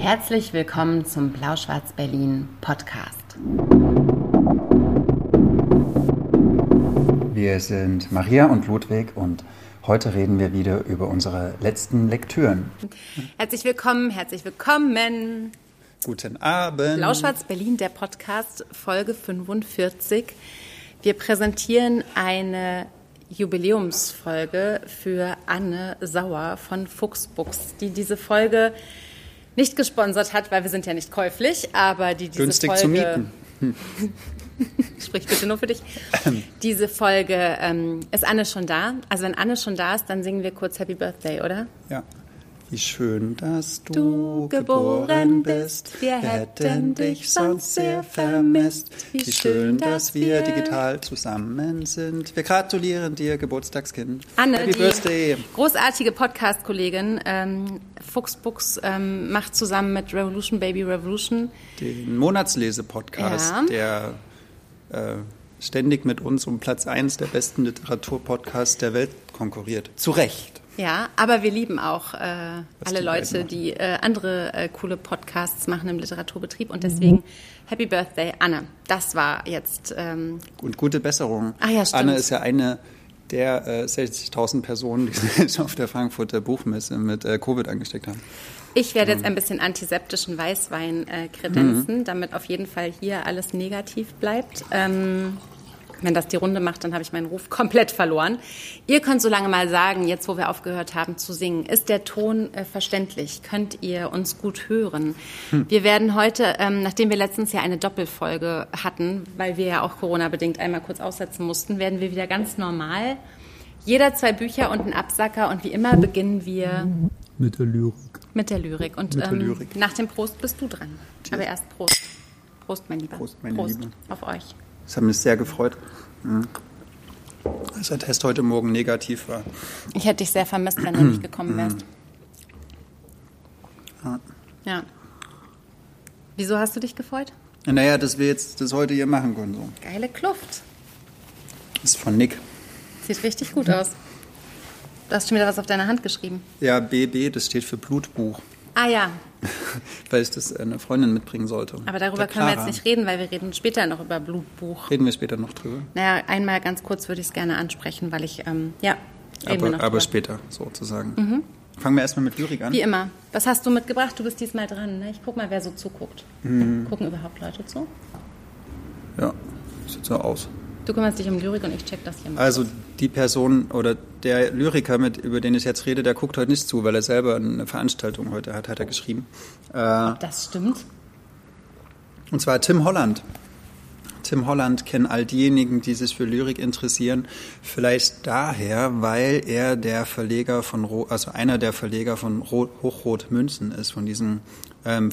Herzlich willkommen zum Blau-Schwarz-Berlin Podcast. Wir sind Maria und Ludwig und heute reden wir wieder über unsere letzten Lektüren. Herzlich willkommen, herzlich willkommen. Guten Abend. Blau-Schwarz-Berlin, der Podcast, Folge 45. Wir präsentieren eine Jubiläumsfolge für Anne Sauer von Fuchsbuchs, die diese Folge nicht gesponsert hat, weil wir sind ja nicht käuflich, aber die diese Günstig Folge... zu mieten. Sprich bitte nur für dich. Diese Folge, ähm, ist Anne schon da? Also wenn Anne schon da ist, dann singen wir kurz Happy Birthday, oder? Ja. Wie schön, dass du, Du geboren bist, wir hätten dich sonst sehr vermisst. Wie schön, dass wir digital zusammen sind. Wir gratulieren dir, Geburtstagskind. Anne, Happy Birthday. großartige Podcast-Kollegin, ähm, Fuchsbuchs ähm, macht zusammen mit Revolution Baby Revolution Den Monatslese-Podcast, Ja. der äh, ständig mit uns um Platz 1 der besten Literaturpodcasts der Welt konkurriert. Zu Recht. Ja, aber wir lieben auch äh, alle die Leute, die äh, andere äh, coole Podcasts machen im Literaturbetrieb. Und deswegen Happy Birthday, Anne. Das war jetzt. Ähm, Und gute Besserung. Ah ja, stimmt. Anne ist ja eine der äh, 60.000 Personen, die sich auf der Frankfurter Buchmesse mit äh, Covid angesteckt haben. ich werde Mhm. jetzt ein bisschen antiseptischen Weißwein äh, kredenzen, damit auf jeden Fall hier alles negativ bleibt. Ähm, wenn das die Runde macht, dann habe ich meinen Ruf komplett verloren. Ihr könnt so lange mal sagen, jetzt wo wir aufgehört haben zu singen, ist der Ton äh, verständlich? Könnt ihr uns gut hören? Hm. Wir werden heute, ähm, nachdem wir letztens ja eine Doppelfolge hatten, weil wir ja auch Corona-bedingt einmal kurz aussetzen mussten, werden wir wieder ganz normal. Jeder zwei Bücher und ein Absacker und wie immer beginnen wir Mit der Lyrik. mit der Lyrik. Und der ähm, Lyrik. nach dem Prost bist du dran. Aber erst Prost. Prost, mein Lieber. Prost, meine Liebe. auf euch. Das hat mich sehr gefreut, mhm. dass der Test heute Morgen negativ war. Ich hätte dich sehr vermisst, wenn du nicht gekommen wärst. Ja. Ja. Wieso hast du dich gefreut? Naja, dass wir jetzt das heute hier machen können. So. Geile Kluft. Das ist von Nick. Sieht richtig gut aus. Du hast schon wieder was auf deiner Hand geschrieben. Ja, BB, das steht für Blutbuch, Ah ja, weil ich das eine Freundin mitbringen sollte. aber darüber können wir jetzt nicht reden, weil wir reden später noch über Blutbuch. Reden wir später noch drüber. Naja, einmal ganz kurz würde ich es gerne ansprechen, weil ich, ähm, ja, reden wir Aber, noch aber später, sozusagen. Fangen wir erstmal mit Lyrik an. Wie immer. Was hast du mitgebracht? Du bist diesmal dran. Ne? Ich guck mal, wer so zuguckt. Mhm. Gucken überhaupt Leute zu? Ja, sieht so aus. Du kümmerst dich um Lyrik und ich check das hier mal. Also die Person oder der Lyriker, mit, über den ich jetzt rede, der guckt heute nicht zu, weil er selber eine Veranstaltung heute hat, hat er geschrieben. Äh, Das stimmt. und zwar Tim Holland. Tim Holland kennen all diejenigen, die sich für Lyrik interessieren, vielleicht daher, weil er der Verleger von, Ro- also einer der Verleger von Ro- Hochrot Münzen ist, von diesem ähm,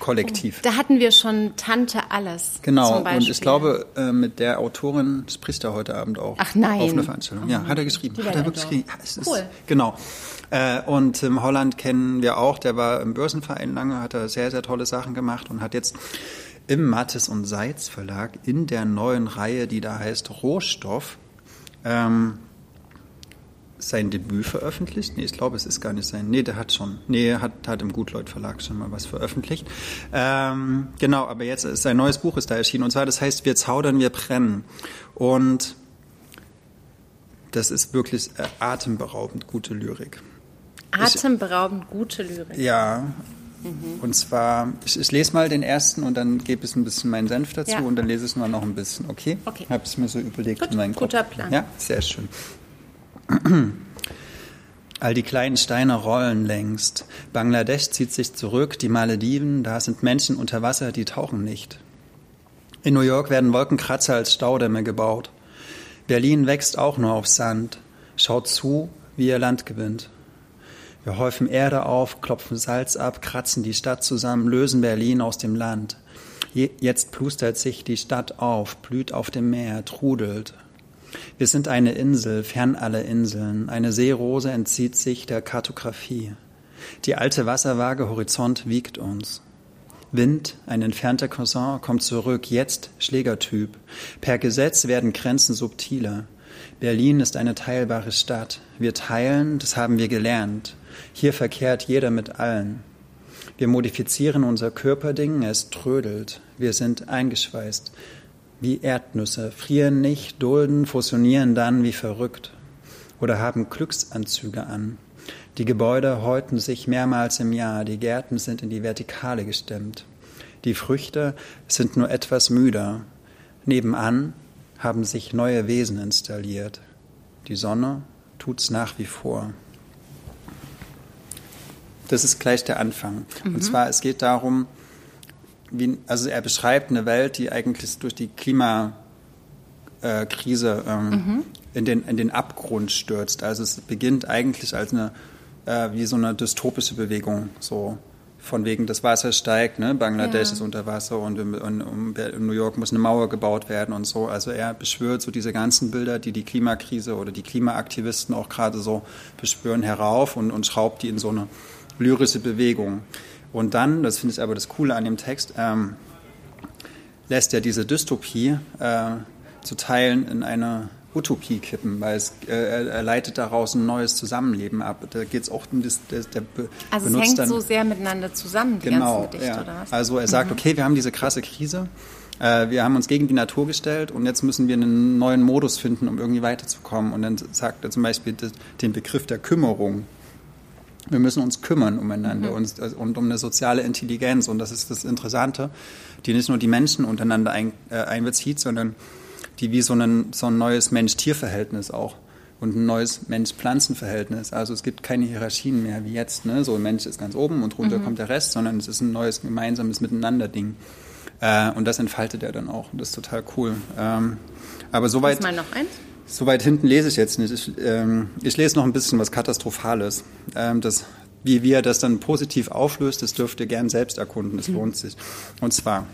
Verlagskollektiv. Da hatten wir schon Tante Alles. Genau, und ich glaube, äh, mit der Autorin spricht er heute Abend auch. Ach nein. Auf einer Veranstaltung. Ja, hat er geschrieben. Die Hat er wirklich geschrieben. Ja, es ist, Cool. Genau. Äh, und Tim Holland kennen wir auch. Der war im Börsenverein lange, hat er sehr, sehr tolle Sachen gemacht und hat jetzt im Mattes und Seitz Verlag in der neuen Reihe, die da heißt Rohstoff, ähm, sein Debüt veröffentlicht. Nee, ich glaube, es ist gar nicht sein. Nee, der hat schon. Nee, er hat, hat im Gutleut Verlag schon mal was veröffentlicht. Ähm, genau, aber jetzt ist sein neues Buch ist da erschienen. Und zwar, das heißt, wir zaudern, wir brennen. Und das ist wirklich äh, atemberaubend gute Lyrik. Atemberaubend gute Lyrik. Ja. Und zwar, ich, ich lese mal den ersten und dann gebe ich ein bisschen meinen Senf dazu Ja. und dann lese ich mal noch ein bisschen, okay? Okay. Habe es mir so überlegt Gut, in meinen Kopf. guter Plan. Ja, sehr schön. All die kleinen Steine rollen längst. Bangladesch zieht sich zurück, die Malediven, da sind Menschen unter Wasser, die tauchen nicht. In New York werden Wolkenkratzer als Staudämme gebaut. Berlin wächst auch nur auf Sand. Schaut zu, wie ihr Land gewinnt. Wir häufen Erde auf, klopfen Salz ab, kratzen die Stadt zusammen, lösen Berlin aus dem Land. Je, jetzt plustert sich die Stadt auf, blüht auf dem Meer, trudelt. Wir sind eine Insel, fern alle Inseln. Eine Seerose entzieht sich der Kartografie. Die alte Wasserwaage Horizont wiegt uns. Wind, ein entfernter Cousin, kommt zurück, jetzt Schlägertyp. Per Gesetz werden Grenzen subtiler. Berlin ist eine teilbare Stadt. Wir teilen, das haben wir gelernt. Hier verkehrt jeder mit allen. Wir modifizieren unser Körperding, es trödelt. Wir sind eingeschweißt wie Erdnüsse, frieren nicht, dulden, fusionieren dann wie verrückt oder haben Glücksanzüge an. Die Gebäude häuten sich mehrmals im Jahr, die Gärten sind in die Vertikale gestemmt. Die Früchte sind nur etwas müder. Nebenan haben sich neue Wesen installiert. Die Sonne tut's nach wie vor. Das ist gleich der Anfang. Mhm. Und zwar, es geht darum, wie, also er beschreibt eine Welt, die eigentlich durch die Klimakrise ähm, mhm. in, den, in den Abgrund stürzt. Also es beginnt eigentlich als eine, äh, wie so eine dystopische Bewegung, so von wegen das Wasser steigt, ne? Bangladesch ja. ist unter Wasser und in, in, in, New York muss eine Mauer gebaut werden und so. Also er beschwört so diese ganzen Bilder, die die Klimakrise oder die Klimaaktivisten auch gerade so beschwören, herauf und, und schraubt die in so eine lyrische Bewegung. Und dann, das finde ich aber das Coole an dem Text, ähm, lässt er diese Dystopie äh, zu Teilen in eine Utopie kippen, weil es, äh, er leitet daraus ein neues Zusammenleben ab. Da geht es auch um das, der, der Also es hängt dann, so sehr miteinander zusammen, die genau, ganzen Gedichte, ja. oder was? Also er sagt, mhm. okay, wir haben diese krasse Krise, äh, wir haben uns gegen die Natur gestellt und jetzt müssen wir einen neuen Modus finden, um irgendwie weiterzukommen. Und dann sagt er zum Beispiel den Begriff der Kümmerung wir müssen uns kümmern umeinander mhm. und, und, um eine soziale Intelligenz. Und das ist das Interessante, die nicht nur die Menschen untereinander ein, äh, einbezieht, sondern die wie so, ein, so ein neues Mensch-Tier-Verhältnis auch und ein neues Mensch-Pflanzen-Verhältnis. Also es gibt keine Hierarchien mehr wie jetzt. Ne? So ein Mensch ist ganz oben und runter mhm. kommt der Rest, sondern es ist ein neues gemeinsames Miteinander-Ding. Äh, und das entfaltet er dann auch. Und das ist total cool. Ähm, aber soweit. Mal noch eins? So weit hinten lese ich jetzt nicht. Ich, ähm, ich lese noch ein bisschen was Katastrophales. Ähm, das, wie, wie er das dann positiv auflöst, das dürft ihr gern selbst erkunden. Es lohnt sich. Und zwar,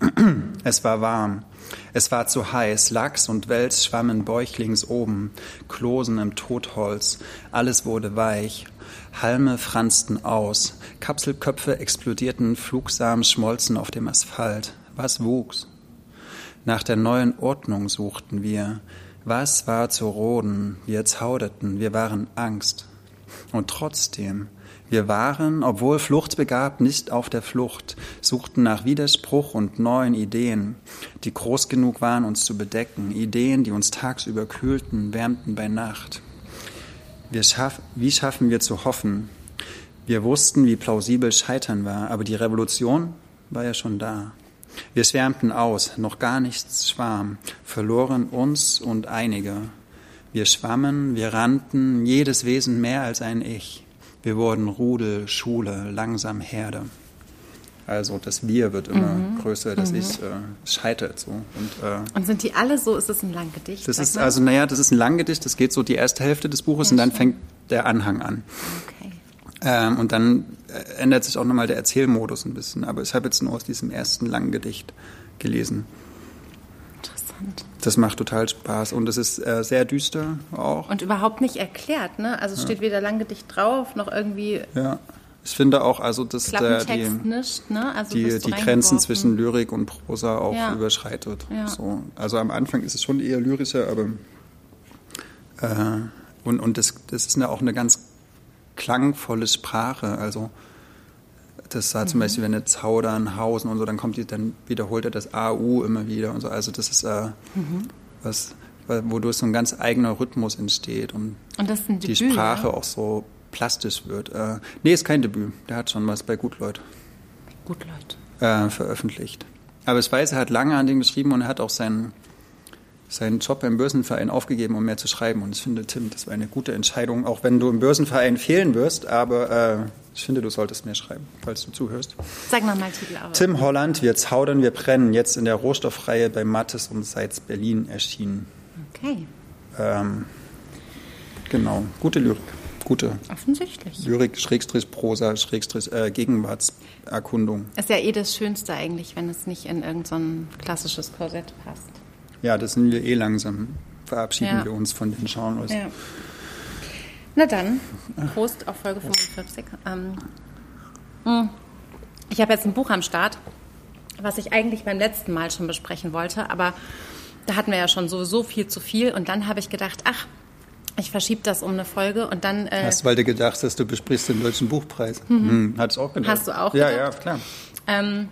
es war warm. Es war zu heiß, Lachs und Wels schwammen bäuchlings oben, Klosen im Totholz, alles wurde weich, Halme franzten aus, Kapselköpfe explodierten, Flugsamen schmolzen auf dem Asphalt. Was wuchs? Nach der neuen Ordnung suchten wir, was war zu roden? Wir zauderten, wir waren Angst. Und trotzdem, wir waren, obwohl fluchtbegabt, nicht auf der Flucht, suchten nach Widerspruch und neuen Ideen, die groß genug waren, uns zu bedecken, Ideen, die uns tagsüber kühlten, wärmten bei Nacht. Schaff, wie schaffen wir zu hoffen? Wir wussten, wie plausibel Scheitern war, aber die Revolution war ja schon da. Wir schwärmten aus, noch gar nichts schwarm, verloren uns und einige. Wir schwammen, wir rannten, jedes Wesen mehr als ein Ich. Wir wurden Rudel, Schule, langsam Herde. Also das Wir wird immer mhm. größer, das mhm. Ich äh, scheitert so. Und, äh, und sind die alle so? Ist das ein Langgedicht? Das ist also naja, das ist ein Langgedicht. Das geht so die erste Hälfte des Buches ja, und dann fängt der Anhang an. Okay. Ähm, und dann ändert sich auch nochmal der Erzählmodus ein bisschen. Aber ich habe jetzt nur aus diesem ersten langen Gedicht gelesen. Interessant. Das macht total Spaß und es ist äh, sehr düster auch. Und überhaupt nicht erklärt, ne? Also es ja. steht weder Langgedicht drauf noch irgendwie. Ja. Ich finde auch, also dass der, die, nicht, ne? also die, die Grenzen zwischen Lyrik und Prosa auch ja. überschreitet. Ja. So. Also am Anfang ist es schon eher lyrischer, aber äh, und, und das, das ist eine, auch eine ganz klangvolle Sprache. Also das war mhm. zum Beispiel, wenn er zaudern, hausen und so, dann kommt die, dann wiederholt er das AU immer wieder und so. Also das ist äh, mhm. was, wodurch so ein ganz eigener Rhythmus entsteht und, und die Debüt, Sprache ja? auch so plastisch wird. Äh, nee, ist kein Debüt. Der hat schon was bei Gutleut. Gutleut. Äh, veröffentlicht. Aber ich weiß, er hat lange an dem geschrieben und er hat auch seinen seinen Job beim Börsenverein aufgegeben, um mehr zu schreiben. Und ich finde, Tim, das war eine gute Entscheidung, auch wenn du im Börsenverein fehlen wirst. Aber äh, ich finde, du solltest mehr schreiben, falls du zuhörst. Sag nochmal Titel. Aber. Tim Holland, wir zaudern, wir brennen, jetzt in der Rohstoffreihe bei Mattes und Seitz Berlin erschienen. Okay. Ähm, genau, gute Lyrik. Gute. Offensichtlich. Lyrik, Schrägstrich, Prosa, Schrägstrich, äh, Gegenwartserkundung. Ist ja eh das Schönste eigentlich, wenn es nicht in irgendein so klassisches Korsett passt. Ja, das sind wir eh langsam. Verabschieden ja. wir uns von den Genres. Ja. Na dann, Prost auf Folge 45. Ähm, hm. ich habe jetzt ein Buch am Start, was ich eigentlich beim letzten Mal schon besprechen wollte, aber da hatten wir ja schon sowieso viel zu viel und dann habe ich gedacht, ach, Ich verschiebe das um eine Folge und dann. Äh Hast, weil du gedacht hast, du besprichst den Deutschen Buchpreis. Mhm. Hm, Hat es auch gedacht. Hast du auch ja, gedacht? Ja, ja, klar. Ähm,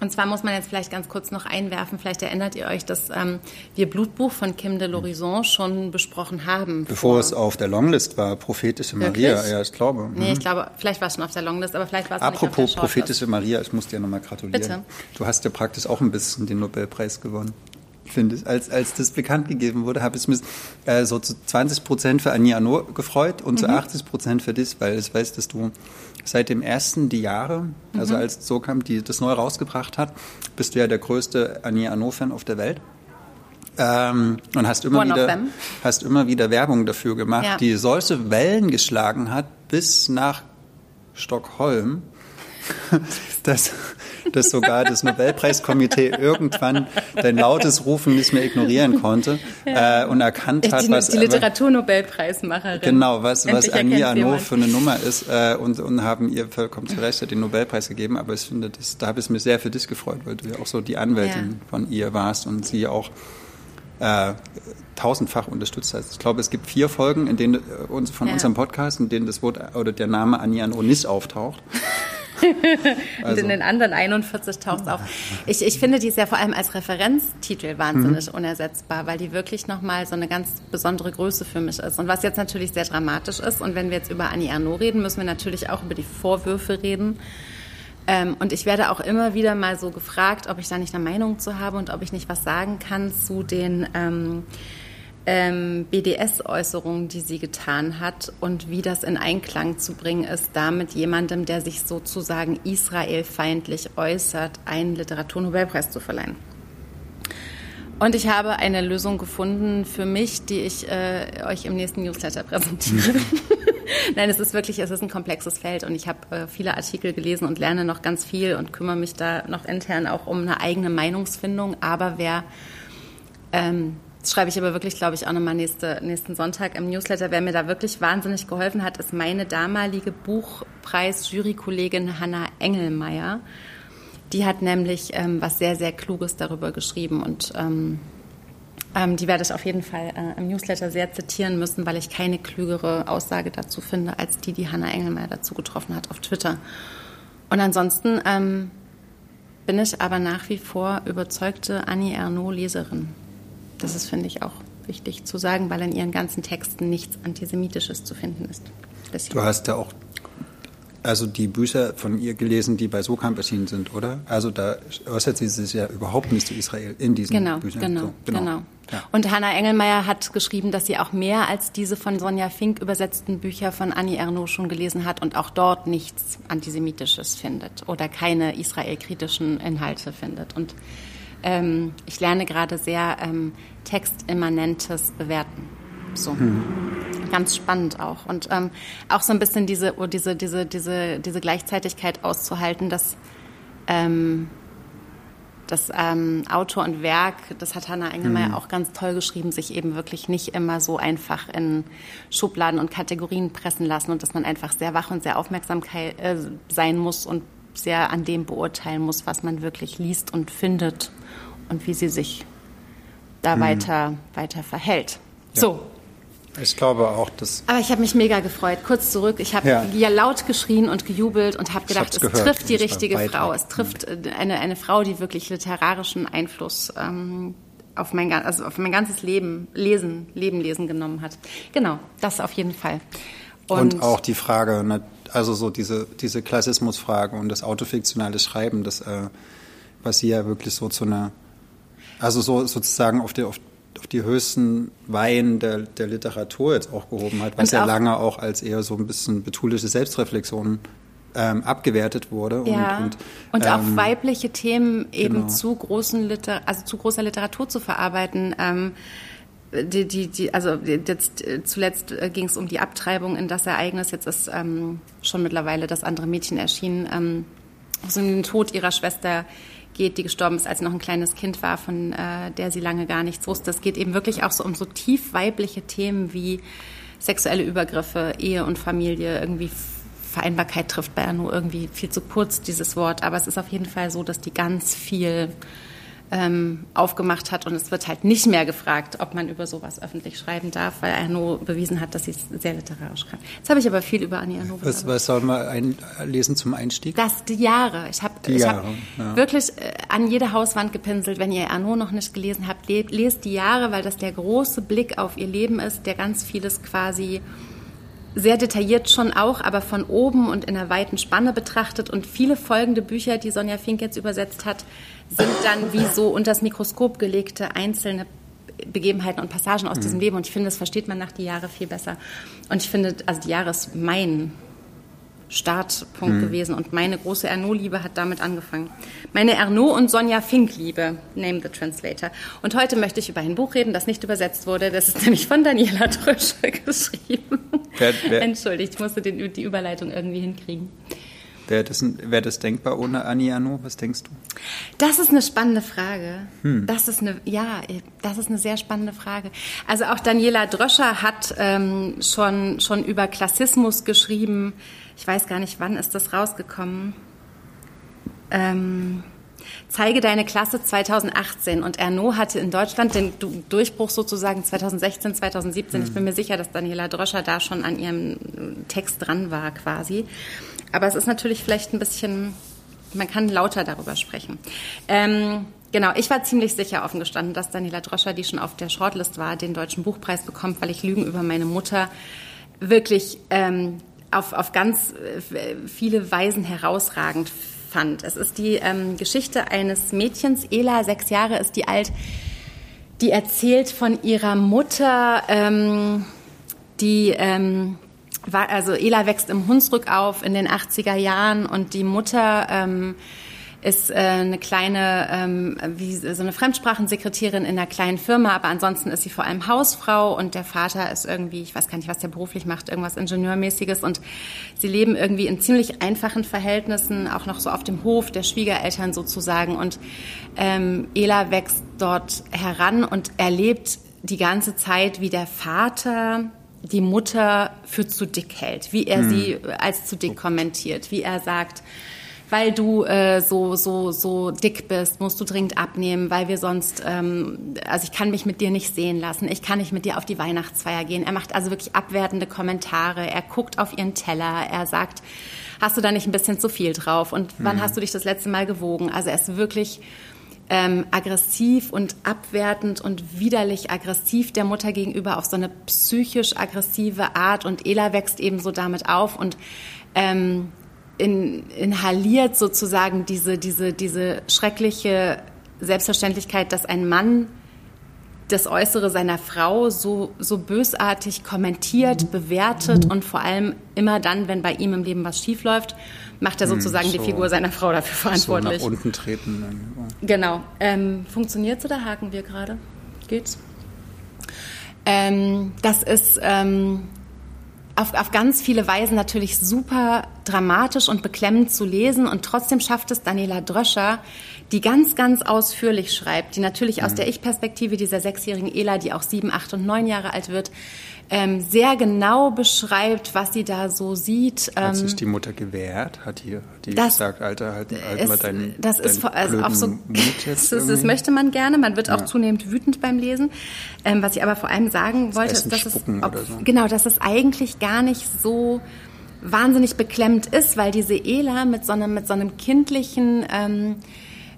und zwar muss man jetzt vielleicht ganz kurz noch einwerfen, vielleicht erinnert ihr euch, dass ähm, wir Blutbuch von Kim de l'Horizon schon besprochen haben. Bevor vor. es auf der Longlist war, Prophetische Maria, Wirklich? ja, ich glaube. Nee, ich mhm. glaube, vielleicht war es schon auf der Longlist, aber vielleicht war es Apropos nicht auf der Prophetische Maria, ich muss dir nochmal gratulieren. Bitte. Du hast ja praktisch auch ein bisschen den Nobelpreis gewonnen finde ich. Als, als das bekannt gegeben wurde, habe ich mich äh, so zu 20 Prozent für Anja Anor gefreut und mhm. zu 80 Prozent für dich, weil ich weiß, dass du seit dem ersten die Jahre, also mhm. als so kam, die das neu rausgebracht hat, bist du ja der größte Anja Anor-Fan auf der Welt. Ähm, und hast immer, wieder, hast immer wieder Werbung dafür gemacht, ja. die solche Wellen geschlagen hat bis nach Stockholm. dass, dass sogar das Nobelpreiskomitee irgendwann dein lautes Rufen nicht mehr ignorieren konnte äh, und erkannt hat, die, was... Die Literaturnobelpreismacherin. Genau, was, was Annie Arnaud für eine Nummer ist äh, und, und haben ihr vollkommen zu Recht den Nobelpreis gegeben, aber ich finde, das, da habe ich mich sehr für dich gefreut, weil du ja auch so die Anwältin ja. von ihr warst und sie auch äh, tausendfach unterstützt hast. Ich glaube, es gibt vier Folgen, in denen äh, uns von ja. unserem Podcast, in denen das Wort oder der Name Arnaud nicht auftaucht. Also. Und in den anderen 41 taucht es auf. Ich, ich finde die ist ja vor allem als Referenztitel wahnsinnig mhm. unersetzbar, weil die wirklich nochmal so eine ganz besondere Größe für mich ist. Und was jetzt natürlich sehr dramatisch ist, und wenn wir jetzt über Annie Arnaud reden, müssen wir natürlich auch über die Vorwürfe reden. Ähm, und ich werde auch immer wieder mal so gefragt, ob ich da nicht eine Meinung zu habe und ob ich nicht was sagen kann zu den ähm, ähm, BDS-Äußerungen, die sie getan hat und wie das in Einklang zu bringen ist, damit jemandem, der sich sozusagen israelfeindlich äußert, einen Literaturnobelpreis zu verleihen. Und ich habe eine Lösung gefunden für mich, die ich äh, euch im nächsten Newsletter präsentiere. Nein, es ist wirklich, es ist ein komplexes Feld und ich habe äh, viele Artikel gelesen und lerne noch ganz viel und kümmere mich da noch intern auch um eine eigene Meinungsfindung. Aber wer ähm, das schreibe ich aber wirklich, glaube ich, auch nochmal nächste, nächsten Sonntag im Newsletter. Wer mir da wirklich wahnsinnig geholfen hat, ist meine damalige Buchpreis-Jurykollegin Hanna Engelmeier. Die hat nämlich ähm, was sehr, sehr Kluges darüber geschrieben und ähm, ähm, die werde ich auf jeden Fall äh, im Newsletter sehr zitieren müssen, weil ich keine klügere Aussage dazu finde, als die, die Hanna Engelmeier dazu getroffen hat auf Twitter. Und ansonsten ähm, bin ich aber nach wie vor überzeugte Annie Ernaux-Leserin. Das ist, finde ich, auch wichtig zu sagen, weil in ihren ganzen Texten nichts Antisemitisches zu finden ist. Deswegen. Du hast ja auch also die Bücher von ihr gelesen, die bei Sokamp erschienen sind, oder? Also da äußert sie sich ja überhaupt nicht zu Israel in diesen genau, Büchern. Genau, so, genau, genau. Ja. Und Hannah Engelmeier hat geschrieben, dass sie auch mehr als diese von Sonja Fink übersetzten Bücher von Annie Ernaux schon gelesen hat und auch dort nichts Antisemitisches findet oder keine israelkritischen Inhalte findet. Und ähm, ich lerne gerade sehr ähm, textimmanentes Bewerten. So. Hm. Ganz spannend auch. Und ähm, auch so ein bisschen diese, oh, diese, diese, diese, diese Gleichzeitigkeit auszuhalten, dass, ähm, dass ähm, Autor und Werk, das hat Hannah Engelmeier mhm. auch ganz toll geschrieben, sich eben wirklich nicht immer so einfach in Schubladen und Kategorien pressen lassen und dass man einfach sehr wach und sehr aufmerksam äh, sein muss und sehr an dem beurteilen muss, was man wirklich liest und findet und wie sie sich da mhm. weiter, weiter verhält. Ja. So. Ich glaube auch, dass. Aber ich habe mich mega gefreut. Kurz zurück. Ich habe ja. ja. laut geschrien und gejubelt und habe gedacht, es gehört. trifft die richtige Frau. Es trifft mhm. eine, eine Frau, die wirklich literarischen Einfluss ähm, auf, mein, also auf mein ganzes Leben, Lesen, Leben lesen genommen hat. Genau, das auf jeden Fall. Und, und auch die Frage, ne, also so diese, diese Klassismusfrage und das autofiktionale Schreiben, das, äh, was sie ja wirklich so zu einer also so sozusagen auf die, auf, auf die höchsten Weihen der, der Literatur jetzt auch gehoben hat, was ja lange auch als eher so ein bisschen betuliche Selbstreflexion ähm, abgewertet wurde. Ja. Und, und, und ähm, auch weibliche Themen eben genau. zu großen Liter also zu großer Literatur zu verarbeiten. Ähm, die, die, die, also jetzt äh, zuletzt äh, ging es um die Abtreibung in das Ereignis. Jetzt ist ähm, schon mittlerweile das andere Mädchen erschienen, ähm, also den Tod ihrer Schwester geht, die gestorben ist, als sie noch ein kleines Kind war, von äh, der sie lange gar nichts wusste. Es geht eben wirklich auch so um so tief weibliche Themen wie sexuelle Übergriffe, Ehe und Familie, irgendwie Vereinbarkeit trifft bei nur irgendwie viel zu kurz dieses Wort, aber es ist auf jeden Fall so, dass die ganz viel ähm, aufgemacht hat. Und es wird halt nicht mehr gefragt, ob man über sowas öffentlich schreiben darf, weil Arnaud bewiesen hat, dass sie es sehr literarisch kann. Jetzt habe ich aber viel über Annie Arnaud Was, was soll man einlesen zum Einstieg? Das, die Jahre. Ich habe hab ja. wirklich äh, an jede Hauswand gepinselt. Wenn ihr Arnaud noch nicht gelesen habt, lest die Jahre, weil das der große Blick auf ihr Leben ist, der ganz vieles quasi sehr detailliert schon auch, aber von oben und in einer weiten Spanne betrachtet. Und viele folgende Bücher, die Sonja Fink jetzt übersetzt hat, sind dann wie so unter das Mikroskop gelegte einzelne Begebenheiten und Passagen aus mhm. diesem Leben. Und ich finde, das versteht man nach die Jahre viel besser. Und ich finde, also die Jahre ist mein Startpunkt mhm. gewesen und meine große Ernaud-Liebe hat damit angefangen. Meine Ernaud und Sonja Fink-Liebe, Name the Translator. Und heute möchte ich über ein Buch reden, das nicht übersetzt wurde. Das ist nämlich von Daniela Drösche geschrieben. Wer, wer, Entschuldigt, ich musste den, die Überleitung irgendwie hinkriegen. Wäre das, wär das denkbar ohne Annie Arnaud? Was denkst du? Das ist eine spannende Frage. Hm. Das ist eine, ja, das ist eine sehr spannende Frage. Also auch Daniela Dröscher hat ähm, schon, schon über Klassismus geschrieben. Ich weiß gar nicht, wann ist das rausgekommen. Ähm, Zeige deine Klasse 2018 und Ernaud hatte in Deutschland den Durchbruch sozusagen 2016, 2017. Mhm. Ich bin mir sicher, dass Daniela Dröscher da schon an ihrem Text dran war quasi. Aber es ist natürlich vielleicht ein bisschen, man kann lauter darüber sprechen. Ähm, Genau, ich war ziemlich sicher offen gestanden, dass Daniela Droscher, die schon auf der Shortlist war, den Deutschen Buchpreis bekommt, weil ich Lügen über meine Mutter wirklich ähm, auf, auf ganz äh, viele Weisen herausragend fand. Es ist die ähm, Geschichte eines Mädchens, Ela, sechs Jahre ist die alt, die erzählt von ihrer Mutter, ähm, die ähm, war, also Ela wächst im Hunsrück auf in den 80er Jahren und die Mutter ähm, ist äh, eine kleine, ähm, wie so eine Fremdsprachensekretärin in einer kleinen Firma, aber ansonsten ist sie vor allem Hausfrau und der Vater ist irgendwie, ich weiß gar nicht, was der beruflich macht, irgendwas Ingenieurmäßiges und sie leben irgendwie in ziemlich einfachen Verhältnissen, auch noch so auf dem Hof der Schwiegereltern sozusagen und ähm, Ela wächst dort heran und erlebt die ganze Zeit, wie der Vater die Mutter für zu dick hält, wie er hm. sie als zu dick kommentiert, wie er sagt, weil du äh, so so so dick bist, musst du dringend abnehmen, weil wir sonst, ähm, also ich kann mich mit dir nicht sehen lassen, ich kann nicht mit dir auf die Weihnachtsfeier gehen. Er macht also wirklich abwertende Kommentare, er guckt auf ihren Teller, er sagt, hast du da nicht ein bisschen zu viel drauf und wann hm. hast du dich das letzte Mal gewogen? Also er ist wirklich ähm, aggressiv und abwertend und widerlich aggressiv der Mutter gegenüber auf so eine psychisch aggressive Art und Ela wächst eben so damit auf und ähm, in, inhaliert sozusagen diese, diese, diese schreckliche Selbstverständlichkeit, dass ein Mann das Äußere seiner Frau so, so bösartig kommentiert, bewertet und vor allem immer dann, wenn bei ihm im Leben was schiefläuft, macht er hm, sozusagen so, die Figur seiner Frau dafür verantwortlich. So nach unten treten. Genau. Ähm, Funktioniert oder haken wir gerade? Geht's? Ähm, das ist ähm, auf, auf ganz viele Weisen natürlich super dramatisch und beklemmend zu lesen und trotzdem schafft es Daniela Dröscher, die ganz, ganz ausführlich schreibt, die natürlich aus mhm. der Ich-Perspektive dieser sechsjährigen Ela, die auch sieben, acht und neun Jahre alt wird, ähm, sehr genau beschreibt, was sie da so sieht. Hat sich ähm, die Mutter gewehrt? Hat die, die das, gesagt, Alter, halt, halt mal deinen Das deinen ist also auch so, das, das, möchte man gerne. Man wird auch zunehmend wütend beim Lesen. Ähm, was ich aber vor allem sagen wollte, ist, dass es, ob, so. genau, dass es eigentlich gar nicht so wahnsinnig beklemmt ist, weil diese Ela mit so einem, mit so einem kindlichen ähm,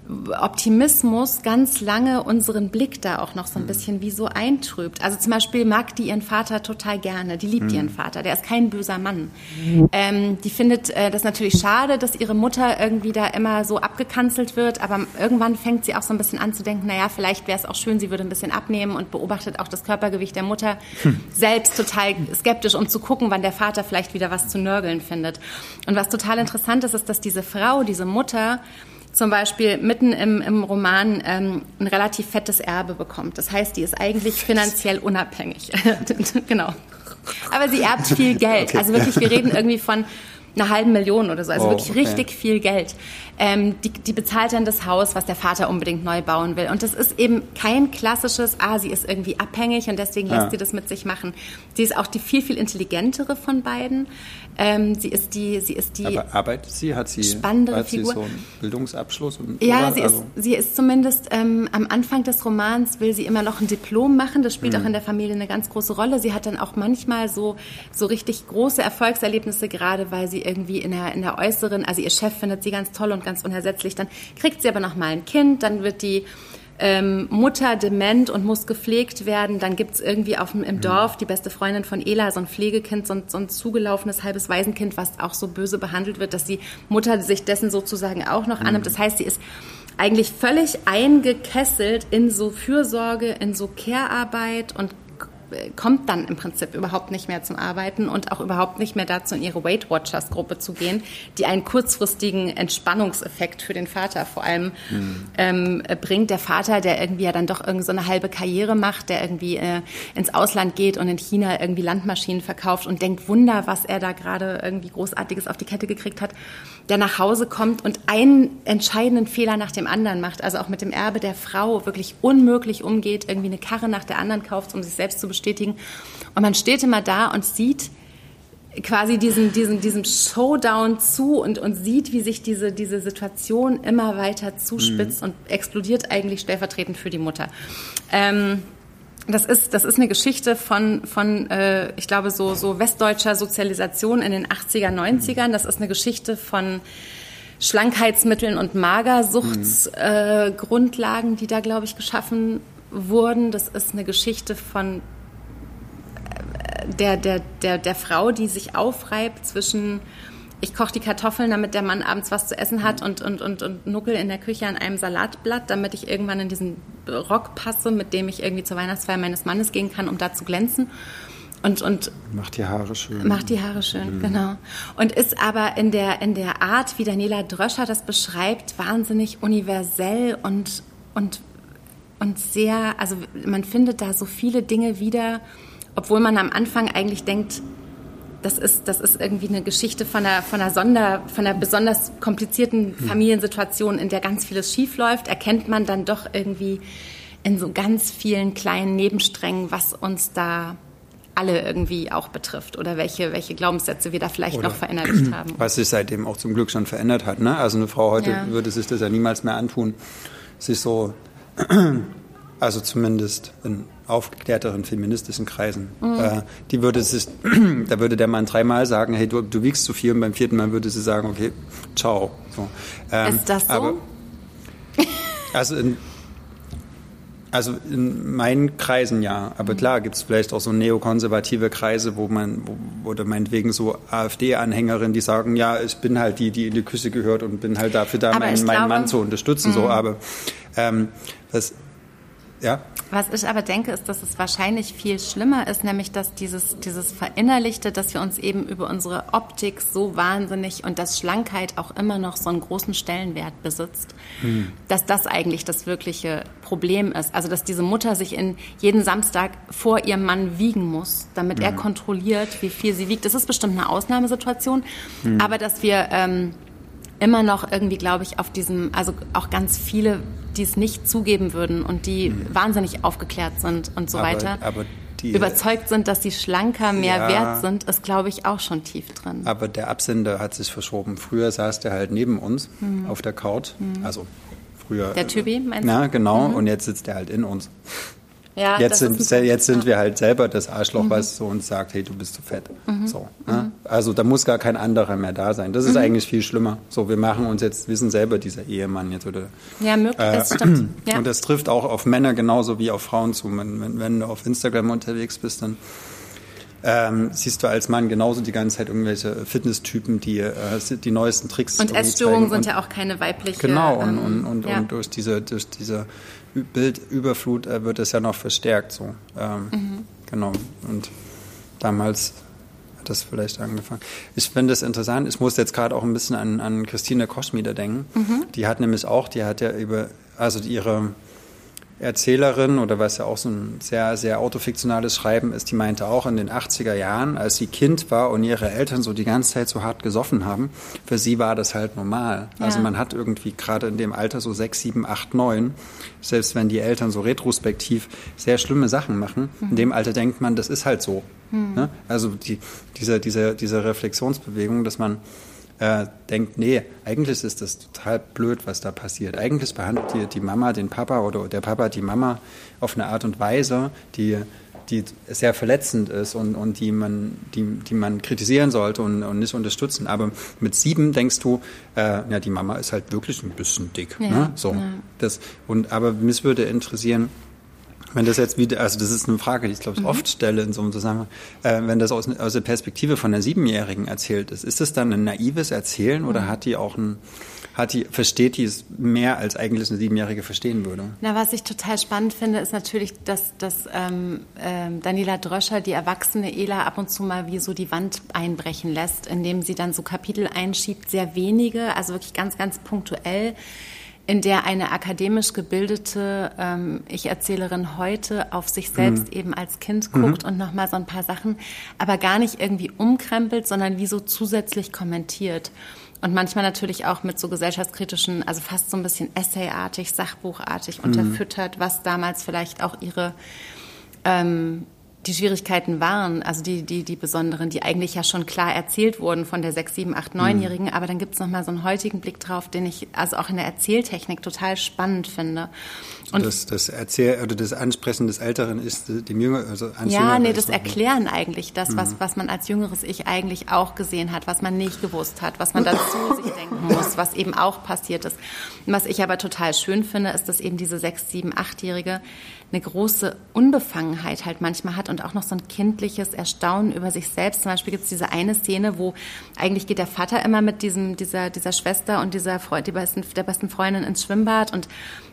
Optimismus ganz lange unseren Blick da auch noch so ein mhm. bisschen wie so eintrübt. Also zum Beispiel mag die ihren Vater total gerne, die liebt mhm. ihren Vater, der ist kein böser Mann. Mhm. Ähm, die findet äh, das natürlich schade, dass ihre Mutter irgendwie da immer so abgekanzelt wird, aber irgendwann fängt sie auch so ein bisschen an zu denken, naja, vielleicht wäre es auch schön, sie würde ein bisschen abnehmen und beobachtet auch das Körpergewicht der Mutter hm. selbst total skeptisch, um zu gucken, wann der Vater vielleicht wieder was zu nörgeln findet. Und was total interessant ist, ist, dass diese Frau, diese Mutter, zum Beispiel mitten im, im Roman ähm, ein relativ fettes Erbe bekommt. Das heißt, die ist eigentlich finanziell unabhängig. genau. Aber sie erbt viel Geld. Okay. Also wirklich, wir reden irgendwie von einer halben Million oder so, also Oh, wirklich okay. richtig viel Geld. Ähm, die, die bezahlt dann das Haus, was der Vater unbedingt neu bauen will. Und das ist eben kein klassisches, ah, sie ist irgendwie abhängig und deswegen lässt Ja. sie das mit sich machen. Sie ist auch die viel, viel intelligentere von beiden. Ähm, sie ist die, sie ist die Aber arbeitet sie? Hat sie, Spannendere hat sie Figur. so einen Bildungsabschluss? Und Ja, sowas? sie ist, Also- sie ist zumindest ähm, am Anfang des Romans will sie immer noch ein Diplom machen. Das Mhm. spielt auch in der Familie eine ganz große Rolle. Sie hat dann auch manchmal so, so richtig große Erfolgserlebnisse, gerade weil sie irgendwie in der, in der äußeren, also ihr Chef findet sie ganz toll und ganz unersetzlich. Dann kriegt sie aber noch mal ein Kind, dann wird die ähm, Mutter dement und muss gepflegt werden. Dann gibt's irgendwie auf, dem- im Mhm. Dorf die beste Freundin von Ela, so ein Pflegekind, so ein, so ein zugelaufenes halbes Waisenkind, was auch so böse behandelt wird, dass die Mutter sich dessen sozusagen auch noch annimmt. Das heißt, sie ist eigentlich völlig eingekesselt in so Fürsorge, in so Care-Arbeit und kommt dann im Prinzip überhaupt nicht mehr zum Arbeiten und auch überhaupt nicht mehr dazu, in ihre Weight Watchers Gruppe zu gehen, die einen kurzfristigen Entspannungseffekt für den Vater vor allem ähm, äh, bringt. Der Vater, der irgendwie ja dann doch irgendwie so eine halbe Karriere macht, der irgendwie äh, ins Ausland geht und in China irgendwie Landmaschinen verkauft und denkt, Wunder, was er da gerade irgendwie Großartiges auf die Kette gekriegt hat, der nach Hause kommt und einen entscheidenden Fehler nach dem anderen macht, also auch mit dem Erbe der Frau wirklich unmöglich umgeht, irgendwie eine Karre nach der anderen kauft, um sich selbst zu bestätigen. Und man steht immer da und sieht quasi diesen, diesen, diesem Showdown zu und, und sieht, wie sich diese, diese Situation immer weiter zuspitzt und explodiert eigentlich stellvertretend für die Mutter. Ähm, das ist, das ist eine Geschichte von, von äh, ich glaube, so, so westdeutscher Sozialisation in den 80er, 90ern. Das ist eine Geschichte von Schlankheitsmitteln und Magersuchtsgrundlagen, äh, Grundlagen, die da, glaube ich, geschaffen wurden. Das ist eine Geschichte von äh, der, der, der, der Frau, die sich aufreibt zwischen ich koche die Kartoffeln, damit der Mann abends was zu essen hat und, und, und, und nuckel in der Küche an einem Salatblatt, damit ich irgendwann in diesen Rock passe, mit dem ich irgendwie zur Weihnachtsfeier meines Mannes gehen kann, um da zu glänzen. Und, und Macht die Haare schön. Macht die Haare schön, genau. Und ist aber in der, in der Art, wie Daniela Dröscher das beschreibt, wahnsinnig universell und, und, und sehr, also man findet da so viele Dinge wieder, obwohl man am Anfang eigentlich denkt, das ist, das ist irgendwie eine Geschichte von einer, von einer Sonder, von einer besonders komplizierten Familiensituation, in der ganz vieles schief läuft, erkennt man dann doch irgendwie in so ganz vielen kleinen Nebensträngen, was uns da alle irgendwie auch betrifft oder welche, welche Glaubenssätze wir da vielleicht Oder- noch verinnerlicht haben. Was sich seitdem auch zum Glück schon verändert hat. Ne? Also eine Frau heute Ja. würde sich das ja niemals mehr antun, sich so, also zumindest in aufgeklärteren feministischen Kreisen, Mhm. äh, die würde sich, da würde der Mann dreimal sagen, hey, du, du wiegst zu viel und beim vierten Mal würde sie sagen, okay, ciao. So. Ähm, Ist das so? Aber, also in, also in meinen Kreisen ja, Mhm. aber klar gibt es vielleicht auch so neokonservative Kreise, wo man, wo, oder meinetwegen so AfD-Anhängerinnen, die sagen, ja, ich bin halt die, die in die Küche gehört und bin halt dafür da, meinen, meinen glaube- Mhm. Mann zu unterstützen. So, aber ähm, das, ja, Was ich aber denke, ist, dass es wahrscheinlich viel schlimmer ist, nämlich dass dieses, dieses Verinnerlichte, dass wir uns eben über unsere Optik so wahnsinnig und dass Schlankheit auch immer noch so einen großen Stellenwert besitzt, dass das eigentlich das wirkliche Problem ist. Also dass diese Mutter sich in jeden Samstag vor ihrem Mann wiegen muss, damit er kontrolliert, wie viel sie wiegt. Das ist bestimmt eine Ausnahmesituation, aber dass wir ähm, immer noch irgendwie, glaube ich, auf diesem, also auch ganz viele, die es nicht zugeben würden und die wahnsinnig aufgeklärt sind und so Aber- weiter, aber die- überzeugt sind, dass sie schlanker mehr Ja. wert sind, ist, glaube ich, auch schon tief drin. aber der Absender hat sich verschoben. Früher saß der halt neben uns auf der Couch, also früher. Mhm. Der Typi, meinst du? Na, genau, und jetzt sitzt er halt in uns. Ja, Jetzt sind, jetzt sind wir halt selber das Arschloch, was so uns sagt, hey, du bist zu fett. So, ne? Also da muss gar kein anderer mehr da sein. Das ist eigentlich viel schlimmer. So, wir machen uns jetzt, wir sind selber dieser Ehemann jetzt oder. Ja, möglich, Äh, das stimmt. Ja. Und das trifft auch auf Männer genauso wie auf Frauen zu. Wenn, wenn, wenn du auf Instagram unterwegs bist, dann ähm, siehst du als Mann genauso die ganze Zeit irgendwelche Fitnesstypen, die äh, die neuesten Tricks und Essstörungen sind ja auch keine weibliche. Genau, und, ähm, und, und, ja. und durch diese, durch diese Bildüberflut äh, wird es ja noch verstärkt. So. Ähm, Mhm. Genau. Und damals hat das vielleicht angefangen. Ich finde das interessant. Ich muss jetzt gerade auch ein bisschen an, an Christine Koschmieder denken. Mhm. Die hat nämlich auch, die hat ja über, also ihre Erzählerin oder was ja auch so ein sehr, sehr autofiktionales Schreiben ist, die meinte auch in den 80er Jahren, als sie Kind war und ihre Eltern so die ganze Zeit so hart gesoffen haben, für sie war das halt normal. Also ja. Also man hat irgendwie gerade in dem Alter so sechs, sieben, acht, neun, selbst wenn die Eltern so retrospektiv sehr schlimme Sachen machen, mhm. in dem Alter denkt man, das ist halt so. Mhm. Ne? Also die, diese, diese, diese Reflexionsbewegung, dass man äh, denkt, nee, eigentlich ist das total blöd, was da passiert. Eigentlich behandelt die, die Mama den Papa oder der Papa die Mama auf eine Art und Weise, die, die sehr verletzend ist und, und die, man, die, die man kritisieren sollte und, und nicht unterstützen. Aber mit sieben denkst du, äh, ja, die Mama ist halt wirklich ein bisschen dick. Ja, ne? so, ja. das, und, aber mich würde interessieren, wenn das jetzt wieder, also das ist eine Frage, die ich glaube ich mhm. oft stelle in so einem Zusammenhang, äh, wenn das aus, aus der Perspektive von einer Siebenjährigen erzählt ist, ist das dann ein naives Erzählen mhm. oder hat die auch ein, hat die, versteht die es mehr, als eigentlich eine Siebenjährige verstehen würde? Na, was ich total spannend finde, ist natürlich, dass, dass ähm, ähm, Daniela Dröscher die erwachsene Ela ab und zu mal wie so die Wand einbrechen lässt, indem sie dann so Kapitel einschiebt, sehr wenige, also wirklich ganz, ganz punktuell in der eine akademisch gebildete ähm, Ich-Erzählerin heute auf sich selbst mhm. eben als Kind guckt mhm. und nochmal so ein paar Sachen, aber gar nicht irgendwie umkrempelt, sondern wie so zusätzlich kommentiert. Und manchmal natürlich auch mit so gesellschaftskritischen, also fast so ein bisschen essayartig, sachbuchartig mhm. unterfüttert, was damals vielleicht auch ihre ähm, die Schwierigkeiten waren, also die, die, die besonderen, die eigentlich ja schon klar erzählt wurden von der 6, 7, 8, 9-Jährigen, mhm. aber dann gibt es nochmal so einen heutigen Blick drauf, den ich also auch in der Erzähltechnik total spannend finde. Und das, das Erzähl oder das Ansprechen des Älteren ist dem Jüngeren, also Ja, nee, das Erklären eigentlich, das, was, mhm. was man als jüngeres Ich eigentlich auch gesehen hat, was man nicht gewusst hat, was man dazu sich denken muss, was eben auch passiert ist. was ich aber total schön finde, ist, dass eben diese 6, 7, 8-Jährige eine große Unbefangenheit halt manchmal hat und auch noch so ein kindliches Erstaunen über sich selbst. Zum Beispiel gibt es diese eine Szene, wo eigentlich geht der Vater immer mit diesem, dieser, dieser Schwester und dieser Freund, die besten, der besten Freundin ins Schwimmbad und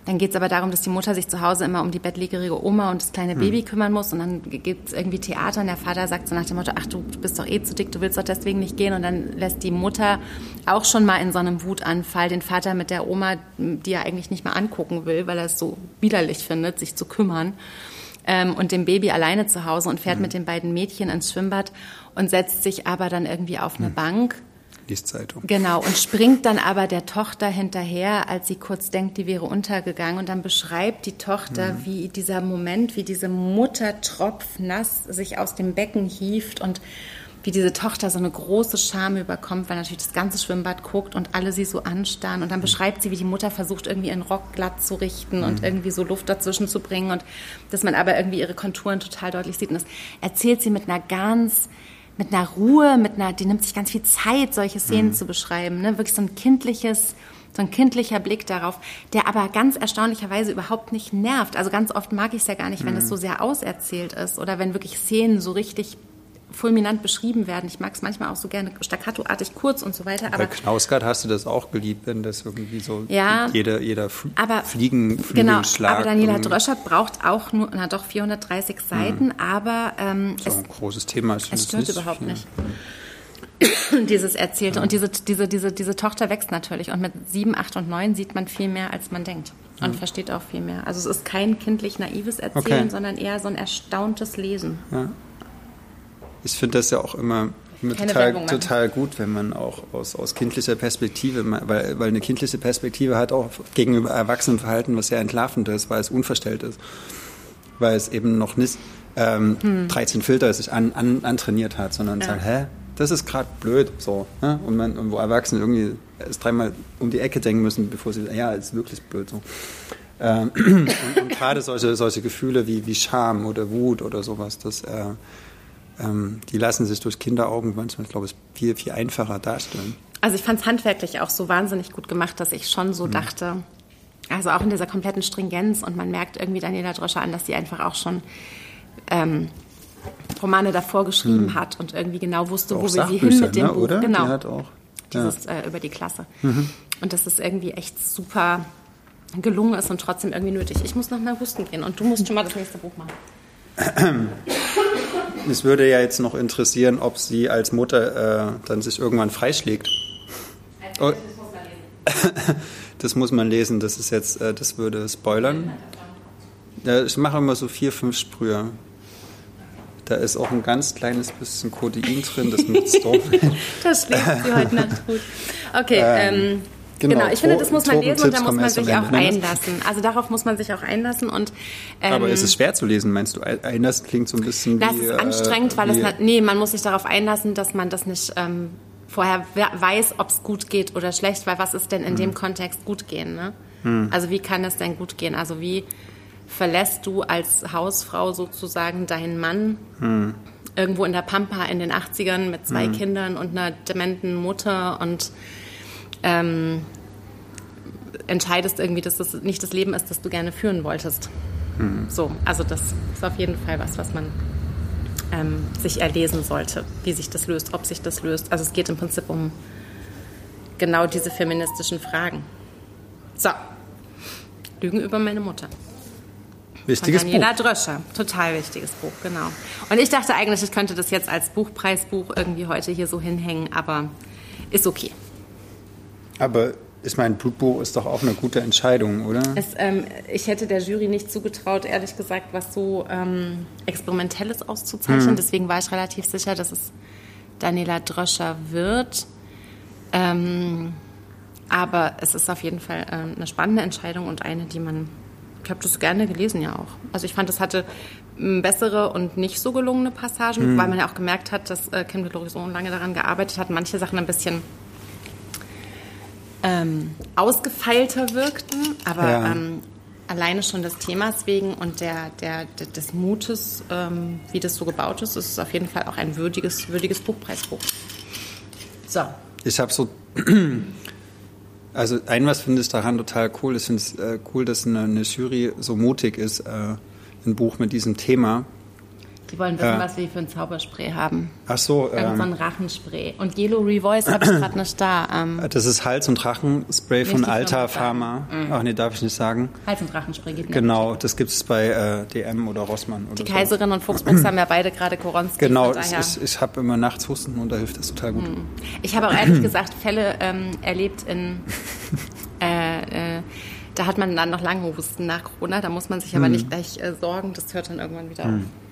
dann geht es aber darum, dass die Mutter sich zu Hause immer um die bettlägerige Oma und das kleine hm. Baby kümmern muss. Und dann gibt es irgendwie Theater und der Vater sagt so nach dem Motto, ach, du bist doch eh zu dick, du willst doch deswegen nicht gehen. Und dann lässt die Mutter auch schon mal in so einem Wutanfall den Vater mit der Oma, die er eigentlich nicht mal angucken will, weil er es so widerlich findet, sich zu kümmern. Ähm, und dem Baby alleine zu Hause und fährt mhm. mit den beiden Mädchen ins Schwimmbad und setzt sich aber dann irgendwie auf eine mhm. Bank liest Zeitung. Genau, und springt dann aber der Tochter hinterher, als sie kurz denkt, die wäre untergegangen. Und dann beschreibt die Tochter, mhm. wie dieser Moment, wie diese Mutter tropfnass sich aus dem Becken hieft und wie diese Tochter so eine große Scham überkommt, weil natürlich das ganze Schwimmbad guckt und alle sie so anstarren. Und dann beschreibt sie, wie die Mutter versucht, irgendwie ihren Rock glatt zu richten und mhm. irgendwie so Luft dazwischen zu bringen und dass man aber irgendwie ihre Konturen total deutlich sieht. Und das erzählt sie mit einer ganz mit einer Ruhe, mit einer, die nimmt sich ganz viel Zeit, solche Szenen mhm. zu beschreiben. Ne? Wirklich so ein kindliches, so ein kindlicher Blick darauf, der aber ganz erstaunlicherweise überhaupt nicht nervt. Also ganz oft mag ich es ja gar nicht, wenn es mhm. so sehr auserzählt ist oder wenn wirklich Szenen so richtig fulminant beschrieben werden. Ich mag es manchmal auch so gerne staccatoartig kurz und so weiter. Aber Bei Knausgard hast du das auch geliebt, wenn das irgendwie so ja, jeder, jeder F aber, Fliegen, genau, aber Daniela Dröscher braucht auch nur, na doch, 430 Seiten, mhm. aber ähm, so ein großes Thema ist es stört überhaupt nicht. dieses Erzählte. Ja. Und diese, diese, diese, diese Tochter wächst natürlich. Und mit sieben, acht und neun sieht man viel mehr, als man denkt. Und mhm. versteht auch viel mehr. Also es ist kein kindlich naives Erzählen, okay. sondern eher so ein erstauntes Lesen. Ja ich finde das ja auch immer, total, total, gut, wenn man auch aus, aus kindlicher Perspektive, weil, weil eine kindliche Perspektive hat auch gegenüber Erwachsenenverhalten was sehr entlarvend ist, weil es unverstellt ist. Weil es eben noch nicht ähm, hm. 13 Filter sich an, an, antrainiert hat, sondern ja. sagt, hä, das ist gerade blöd, so. Ne? Und, man, und wo Erwachsene irgendwie erst dreimal um die Ecke denken müssen, bevor sie, ja, ist wirklich blöd, so. Ähm, und, und gerade solche, solche Gefühle wie, wie Scham oder Wut oder sowas, das, äh, ähm, die lassen sich durch Kinderaugen manchmal, glaube ich, viel, viel einfacher darstellen. Also ich fand es handwerklich auch so wahnsinnig gut gemacht, dass ich schon so mhm. dachte, also auch in dieser kompletten Stringenz und man merkt irgendwie Daniela Dröscher an, dass sie einfach auch schon ähm, Romane davor geschrieben mhm. hat und irgendwie genau wusste, auch wo wir sie hin mit dem ne, Buch. Oder? Genau. Die hat auch, Dieses äh, über die Klasse. Mhm. Und das ist irgendwie echt super gelungen ist und trotzdem irgendwie nötig. Ich muss noch mal husten gehen und du musst schon mal das nächste Buch machen. Es würde ja jetzt noch interessieren, ob sie als Mutter äh, dann sich irgendwann freischlägt. Oh. Das muss man lesen, das ist jetzt, äh, das würde spoilern. Ja, ich mache immer so vier, fünf Sprühe. Da ist auch ein ganz kleines bisschen Codein drin, das nutzt doch. das schlägt sie heute Nacht gut. Okay, ähm, Genau, genau, ich finde, das muss man lesen und da muss man sich auch einlassen. Also darauf muss man sich auch einlassen und. Ähm, Aber ist es schwer zu lesen, meinst du? Einlassen klingt so ein bisschen das wie. Das ist anstrengend, äh, weil es. Nee, man muss sich darauf einlassen, dass man das nicht ähm, vorher weiß, ob es gut geht oder schlecht, weil was ist denn in hm. dem Kontext gut gehen? Ne? Hm. Also wie kann es denn gut gehen? Also wie verlässt du als Hausfrau sozusagen deinen Mann hm. irgendwo in der Pampa in den 80ern mit zwei hm. Kindern und einer dementen Mutter und ähm, entscheidest irgendwie, dass das nicht das Leben ist, das du gerne führen wolltest. Mhm. So, also das ist auf jeden Fall was, was man ähm, sich erlesen sollte, wie sich das löst, ob sich das löst. Also es geht im Prinzip um genau diese feministischen Fragen. So, Lügen über meine Mutter. Wichtiges Von Daniela Buch. Dröscher. Total wichtiges Buch, genau. Und ich dachte eigentlich, ich könnte das jetzt als Buchpreisbuch irgendwie heute hier so hinhängen, aber ist okay. Aber ich meine, Blutbuch ist doch auch eine gute Entscheidung, oder? Es, ähm, ich hätte der Jury nicht zugetraut, ehrlich gesagt, was so ähm, Experimentelles auszuzeichnen. Mhm. Deswegen war ich relativ sicher, dass es Daniela Dröscher wird. Ähm, aber es ist auf jeden Fall ähm, eine spannende Entscheidung und eine, die man. Ich habe das gerne gelesen ja auch. Also ich fand, es hatte bessere und nicht so gelungene Passagen, mhm. weil man ja auch gemerkt hat, dass äh, Kim so lange daran gearbeitet hat, manche Sachen ein bisschen ähm, ausgefeilter wirkten, aber ja. ähm, alleine schon des Themas wegen und der, der, des Mutes, ähm, wie das so gebaut ist, ist es auf jeden Fall auch ein würdiges, würdiges Buchpreisbuch. So. Ich habe so, also ein was finde ich daran total cool. Ich finde es äh, cool, dass eine, eine, Jury so mutig ist, äh, ein Buch mit diesem Thema die wollen wissen, ja. was wir für ein Zauberspray haben. Ach so. Ähm, so ein Rachenspray. Und Gelo Revoice habe ich gerade nicht da. Ähm, das ist Hals- und Rachenspray von Alta Pharma. Mhm. Ach nee, darf ich nicht sagen. Hals- und Rachenspray geht nicht. Genau, das gibt es bei äh, DM oder Rossmann. Oder Die Kaiserin und Fuchsbuchs haben ja beide gerade Koronski. Genau, ich, ich, ich habe immer nachts Husten und da hilft das total gut. Mhm. Ich habe auch ehrlich gesagt Fälle ähm, erlebt in... Äh, äh, da hat man dann noch lange Husten nach Corona. Da muss man sich aber mhm. nicht gleich äh, sorgen. Das hört dann irgendwann wieder mhm. auf.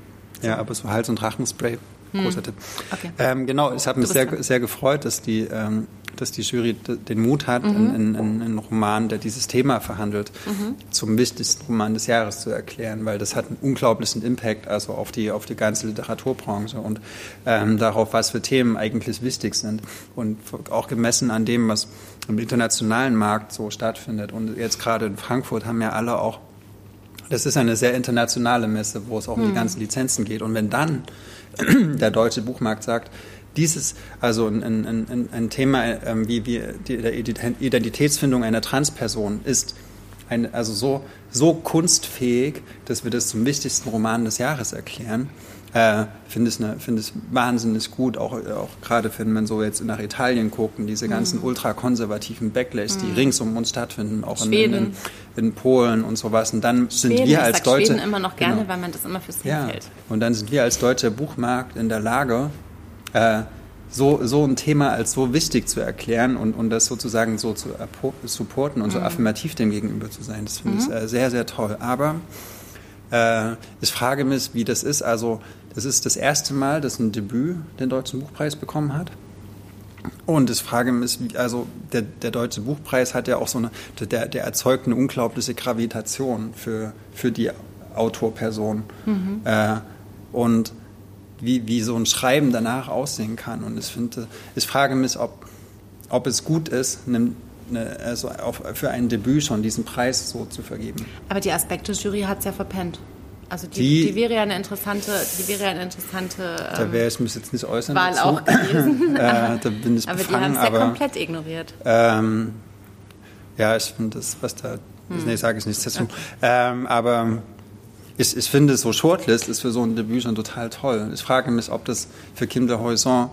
Ja, aber so Hals- und Rachenspray. Hm. Großer Tipp. Okay. Ähm, genau, es hat mich sehr, sehr gefreut, dass die, ähm, dass die Jury den Mut hat, mhm. einen, einen, einen, Roman, der dieses Thema verhandelt, mhm. zum wichtigsten Roman des Jahres zu erklären, weil das hat einen unglaublichen Impact also auf die, auf die ganze Literaturbranche und ähm, darauf, was für Themen eigentlich wichtig sind und auch gemessen an dem, was im internationalen Markt so stattfindet. Und jetzt gerade in Frankfurt haben ja alle auch das ist eine sehr internationale Messe, wo es auch um die hm. ganzen Lizenzen geht. Und wenn dann der deutsche Buchmarkt sagt, dieses, also ein, ein, ein, ein Thema ähm, wie, wie die Identitätsfindung einer Transperson ist ein, also so, so kunstfähig, dass wir das zum wichtigsten Roman des Jahres erklären, äh, finde es, ne, find es wahnsinnig gut, auch, auch gerade wenn man so jetzt nach Italien guckt und diese ganzen mhm. ultrakonservativen Backlash, die mhm. rings um uns stattfinden, auch in, in, in, Polen und sowas. Und dann Schweden, sind wir als Deutsche... Schweden immer noch gerne, genau, weil man das immer fürs ja, hält. Und dann sind wir als deutscher Buchmarkt in der Lage, äh, so, so ein Thema als so wichtig zu erklären und, und das sozusagen so zu supporten und mhm. so affirmativ dem gegenüber zu sein. Das finde ich mhm. äh, sehr, sehr toll. Aber äh, ich frage mich, wie das ist. Also das ist das erste Mal, dass ein Debüt den Deutschen Buchpreis bekommen hat. Und ich frage mich, also der, der Deutsche Buchpreis hat ja auch so eine, der, der erzeugt eine unglaubliche Gravitation für, für die Autorperson. Mhm. Äh, und wie, wie so ein Schreiben danach aussehen kann. Und ich finde, ich frage mich, ob, ob es gut ist, eine, eine, also auf, für ein Debüt schon diesen Preis so zu vergeben. Aber die Aspekte-Jury hat es ja verpennt. Also die, die, die, wäre ja eine interessante, die wäre ja eine interessante ähm, Da wäre ich mich jetzt nicht äußern Wahl dazu. auch gewesen. äh, da bin ich aber befangen, die haben es ja komplett ignoriert. Ähm, ja, ich finde das, was da, hm. nee, sage ich nicht dazu. Okay. Ähm, aber ich, ich finde, so Shortlist ist für so ein Debüt schon total toll. Ich frage mich, ob das für Kim de Horizon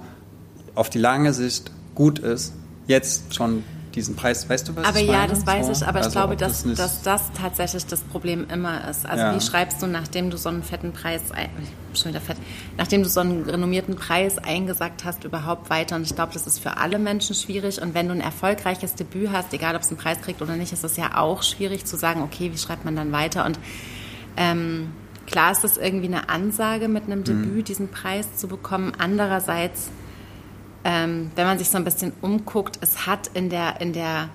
auf die lange Sicht gut ist, jetzt schon diesen Preis. Weißt du, was aber ich meine? ja, das weiß so? ich, aber also ich glaube, dass, das dass das tatsächlich das Problem immer ist. Also ja. wie schreibst du, nachdem du so einen fetten Preis, schon wieder fett, nachdem du so einen renommierten Preis eingesagt hast, überhaupt weiter? Und ich glaube, das ist für alle Menschen schwierig. Und wenn du ein erfolgreiches Debüt hast, egal ob es einen Preis kriegt oder nicht, ist es ja auch schwierig zu sagen, okay, wie schreibt man dann weiter? Und Ähm, klar ist es irgendwie eine Ansage, mit einem Debüt diesen Preis zu bekommen. Andererseits, ähm, wenn man sich so ein bisschen umguckt, es hat in der, in der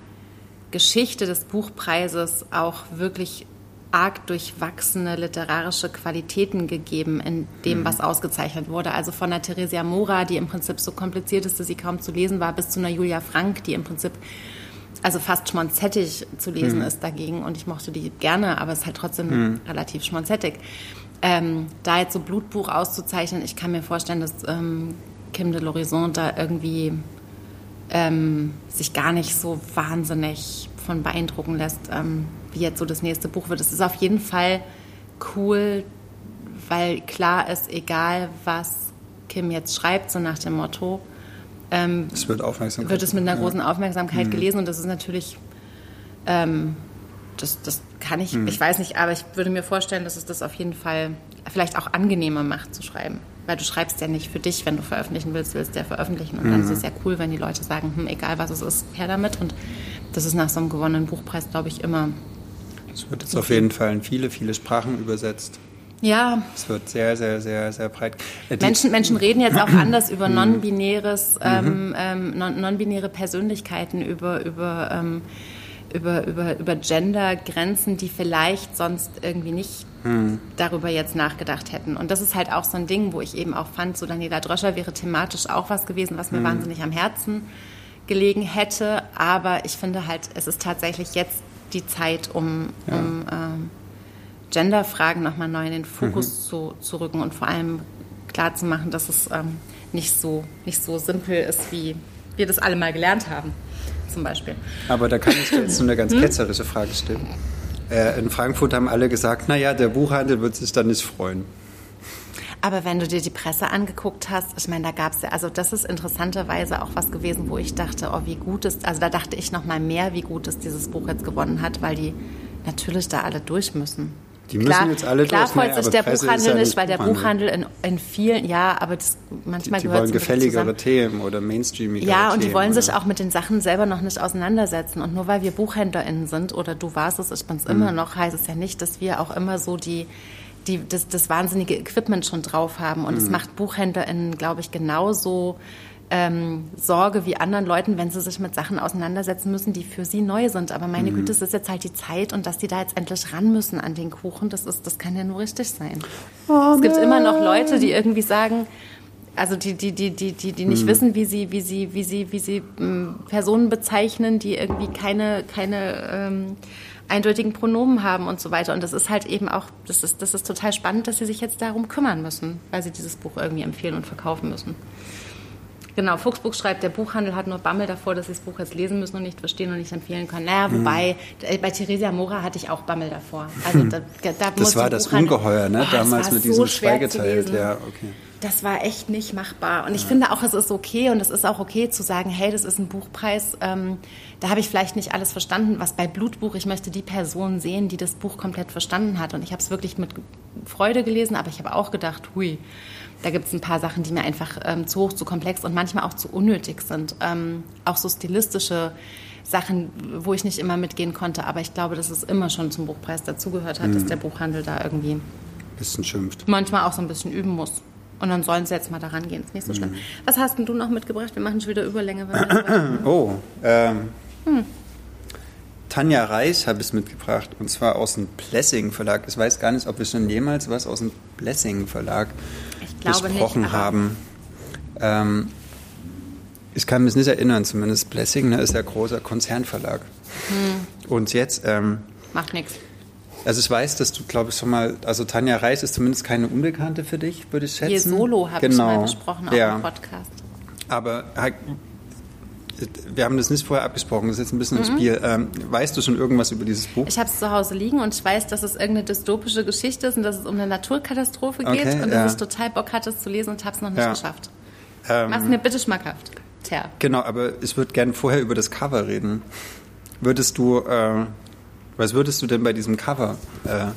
Geschichte des Buchpreises auch wirklich arg durchwachsene literarische Qualitäten gegeben in dem, was ausgezeichnet wurde. Also von der Theresia Mora, die im Prinzip so kompliziert ist, dass sie kaum zu lesen war, bis zu einer Julia Frank, die im Prinzip also fast schmonzettig zu lesen mhm. ist dagegen. Und ich mochte die gerne, aber es ist halt trotzdem mhm. relativ schmonzettig. Ähm, da jetzt so Blutbuch auszuzeichnen, ich kann mir vorstellen, dass ähm, Kim de l'Horizon da irgendwie ähm, sich gar nicht so wahnsinnig von beeindrucken lässt, ähm, wie jetzt so das nächste Buch wird. Es ist auf jeden Fall cool, weil klar ist, egal was Kim jetzt schreibt, so nach dem Motto, ähm, es wird, wird es mit einer großen Aufmerksamkeit mhm. gelesen und das ist natürlich, ähm, das, das kann ich, mhm. ich weiß nicht, aber ich würde mir vorstellen, dass es das auf jeden Fall vielleicht auch angenehmer macht zu schreiben. Weil du schreibst ja nicht für dich, wenn du veröffentlichen willst, willst du ja veröffentlichen. Und mhm. dann ist es ja cool, wenn die Leute sagen, hm, egal was es ist, her damit. Und das ist nach so einem gewonnenen Buchpreis, glaube ich, immer. Es wird jetzt auf jeden Fall in viele, viele Sprachen übersetzt. Ja. Es wird sehr, sehr, sehr, sehr breit. Äh, Menschen, Menschen reden jetzt auch anders über mhm. non-binäres, ähm, ähm, non-binäre Persönlichkeiten, über, über, ähm, über, über, über Gender-Grenzen, die vielleicht sonst irgendwie nicht mhm. darüber jetzt nachgedacht hätten. Und das ist halt auch so ein Ding, wo ich eben auch fand, so Daniela Dröscher wäre thematisch auch was gewesen, was mir mhm. wahnsinnig am Herzen gelegen hätte. Aber ich finde halt, es ist tatsächlich jetzt die Zeit, um, ja. um ähm, Genderfragen nochmal neu in den Fokus mhm. zu, zu rücken und vor allem klarzumachen, dass es ähm, nicht, so, nicht so simpel ist, wie wir das alle mal gelernt haben, zum Beispiel. Aber da kann ich jetzt so eine ganz hm? ketzerische Frage stellen. Äh, in Frankfurt haben alle gesagt, naja, der Buchhandel wird sich dann nicht freuen. Aber wenn du dir die Presse angeguckt hast, ich meine, da gab es ja, also das ist interessanterweise auch was gewesen, wo ich dachte, oh, wie gut ist, also da dachte ich noch mal mehr, wie gut es dieses Buch jetzt gewonnen hat, weil die natürlich da alle durch müssen. Die müssen klar, jetzt alle klar freut sich der Presse Buchhandel nicht, weil der Buchhandel in, in, vielen, ja, aber das manchmal die, die wollen gefälligere Themen oder mainstreamigere Ja, und die Themen, wollen oder? sich auch mit den Sachen selber noch nicht auseinandersetzen. Und nur weil wir BuchhändlerInnen sind oder du warst es, ich bin es mhm. immer noch, heißt es ja nicht, dass wir auch immer so die die, das, das wahnsinnige Equipment schon drauf haben. Und es mhm. macht BuchhändlerInnen, glaube ich, genauso ähm, Sorge wie anderen Leuten, wenn sie sich mit Sachen auseinandersetzen müssen, die für sie neu sind. Aber meine mhm. Güte, es ist jetzt halt die Zeit und dass die da jetzt endlich ran müssen an den Kuchen, das, ist, das kann ja nur richtig sein. Oh, es gibt immer noch Leute, die irgendwie sagen, also die, die, die, die, die, die nicht mhm. wissen, wie sie, wie sie, wie sie, wie sie ähm, Personen bezeichnen, die irgendwie keine, keine ähm, eindeutigen Pronomen haben und so weiter. Und das ist halt eben auch, das ist, das ist total spannend, dass sie sich jetzt darum kümmern müssen, weil sie dieses Buch irgendwie empfehlen und verkaufen müssen. Genau, Fuchsbuch schreibt, der Buchhandel hat nur Bammel davor, dass sie das Buch jetzt lesen müssen und nicht verstehen und nicht empfehlen können. Naja, mhm. wobei, mhm. bei Theresia Mora hatte ich auch Bammel davor. Also da, da das war das Ungeheuer, ne? Oh, Damals mit diesem so Schweigeteilt. Ja, okay. Das war echt nicht machbar. Und ich finde auch, es ist okay und es ist auch okay zu sagen, hey, das ist ein Buchpreis. Ähm, da habe ich vielleicht nicht alles verstanden, was bei Blutbuch, ich möchte die Person sehen, die das Buch komplett verstanden hat. Und ich habe es wirklich mit Freude gelesen, aber ich habe auch gedacht, hui, da gibt es ein paar Sachen, die mir einfach ähm, zu hoch, zu komplex und manchmal auch zu unnötig sind. Ähm, auch so stilistische Sachen, wo ich nicht immer mitgehen konnte. Aber ich glaube, dass es immer schon zum Buchpreis dazugehört hat, mhm. dass der Buchhandel da irgendwie ein bisschen schimpft. Manchmal auch so ein bisschen üben muss. Und dann sollen sie jetzt mal daran gehen. Ist nicht so schlimm. Mhm. Was hast denn du noch mitgebracht? Wir machen schon wieder Überlänge. oh, ähm, hm. Tanja Reich habe ich mitgebracht und zwar aus dem Blessing Verlag. Ich weiß gar nicht, ob wir schon jemals was aus dem Blessing Verlag besprochen nicht, haben. Ähm, ich kann mich nicht erinnern, zumindest Blessing ne, ist ja großer Konzernverlag. Hm. Und jetzt. Ähm, Macht nichts. Also ich weiß, dass du, glaube ich, schon mal, also Tanja Reis ist zumindest keine Unbekannte für dich, würde ich schätzen. Ihr Solo habe genau. ich mal besprochen auf ja. dem Podcast. Aber wir haben das nicht vorher abgesprochen, das ist jetzt ein bisschen mhm. ein Spiel. Ähm, weißt du schon irgendwas über dieses Buch? Ich habe es zu Hause liegen und ich weiß, dass es irgendeine dystopische Geschichte ist und dass es um eine Naturkatastrophe geht okay, und ja. dass ich total Bock hatte, es zu lesen und habe es noch nicht ja. geschafft. Ähm, Mach's mir bitte schmackhaft. Tja. Genau, aber ich würde gerne vorher über das Cover reden. Würdest du, äh, was würdest du denn bei diesem Cover äh,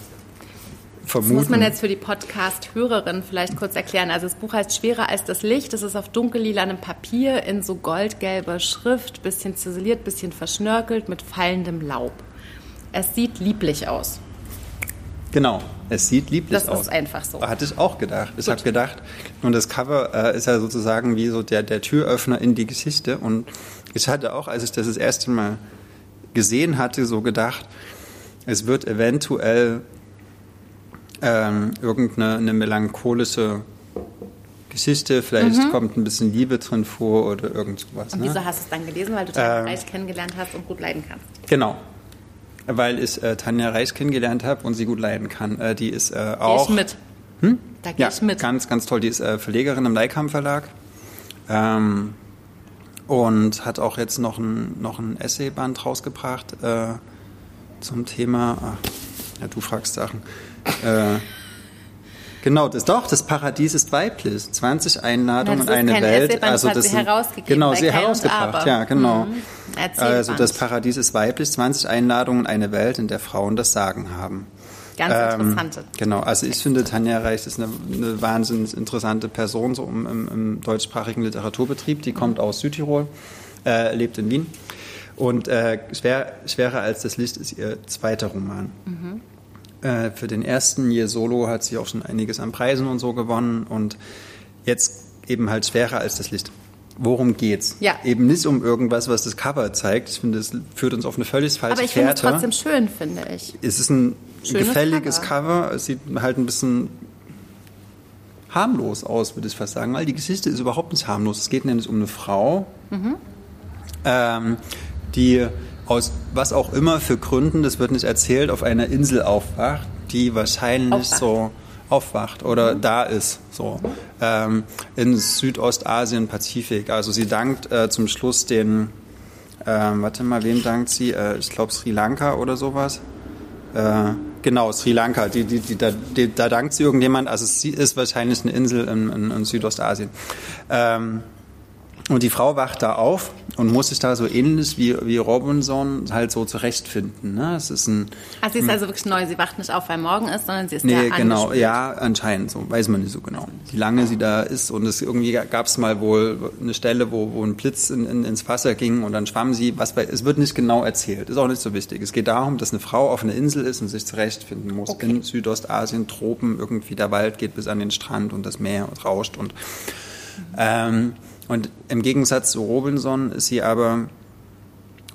vermuten. Das muss man jetzt für die Podcast-Hörerin vielleicht kurz erklären. Also das Buch heißt Schwerer als das Licht. Es ist auf dunkellilanem Papier in so goldgelber Schrift, bisschen ziseliert, bisschen verschnörkelt mit fallendem Laub. Es sieht lieblich aus. Genau, es sieht lieblich Das aus. ist einfach so. Hatte ich auch gedacht. Ich habe gedacht, und das Cover äh, ist ja sozusagen wie so der, der Türöffner in die Geschichte. Und ich hatte auch, als ich das das erste Mal gesehen hatte, so gedacht, es wird eventuell ähm, irgendeine eine melancholische Geschichte, vielleicht kommt ein bisschen Liebe drin vor oder irgend sowas. Und Ne? wieso hast du es dann gelesen? Weil du Tanja Ähm. Reich kennengelernt hast und gut leiden kannst. Genau. Weil ich äh, Tanja Reich kennengelernt habe und sie gut leiden kann. Äh, die ist äh, auch. Gehe ich mit. Da gehe Ja, ich mit. ganz, ganz toll. Die ist äh, Verlegerin im Leikam Verlag. Ähm, und hat auch jetzt noch ein, noch ein Essayband rausgebracht äh, zum Thema. Ach, ja, du fragst Sachen. Äh, genau, das doch, das Paradies ist weiblich. 20 Einladungen in eine Welt. Essay-Band, das sie sind- herausgegeben Genau, sie herausgebracht, ja, genau. Mhm. Also das Paradies ist weiblich, 20 Einladungen in eine Welt, in der Frauen das Sagen haben. Ganz Ähm, interessante. Genau, also ich finde, Tanja Reich ist eine, eine wahnsinnig interessante Person so im, im, im deutschsprachigen Literaturbetrieb. Die kommt aus Südtirol, äh, lebt in Wien. Und äh, schwer, Schwerer als das Licht ist ihr zweiter Roman. Äh, für den ersten Year Solo hat sie auch schon einiges an Preisen und so gewonnen. Und jetzt eben halt Schwerer als das Licht. Worum geht's? Ja. Eben nicht um irgendwas, was das Cover zeigt. Ich finde, das führt uns auf eine völlig falsche Aber ich finde es Fährte trotzdem schön, finde ich. es ist ein Schönes gefälliges Cover. Cover. Es sieht halt ein bisschen harmlos aus, würde ich fast sagen, weil die Geschichte ist überhaupt nicht harmlos. Es geht nämlich um eine Frau, Mhm. ähm, die aus was auch immer für Gründen, das wird nicht erzählt, auf einer Insel aufwacht, die wahrscheinlich Aufwacht. so aufwacht oder da ist, so ähm, in Südostasien, Pazifik. Also sie dankt äh, zum Schluss den, ähm, warte mal, wem dankt sie? Äh, ich glaube Sri Lanka oder sowas. Äh, genau, Sri Lanka. Die, die, die, da, da dankt sie irgendjemand. Also sie ist wahrscheinlich eine Insel in, in, in Südostasien. Ähm, und die Frau wacht da auf und muss sich da so ähnlich wie, wie Robinson halt so zurechtfinden. Ne? Es ist ein, Ah, sie ist also wirklich neu. Sie wacht nicht auf, weil morgen ist, sondern sie ist Nee, genau, ja, anscheinend so, weiß man nicht so genau. Wie lange sie da ist und es irgendwie gab es mal wohl eine Stelle, wo, wo ein Blitz in, in, ins Wasser ging und dann schwamm sie, was bei, es wird nicht genau erzählt, ist auch nicht so wichtig. Es geht darum, dass eine Frau auf einer Insel ist und sich zurechtfinden muss. Okay. In Südostasien, Tropen, irgendwie der Wald geht bis an den Strand und das Meer rauscht und ähm, und im Gegensatz zu Robinson ist sie aber,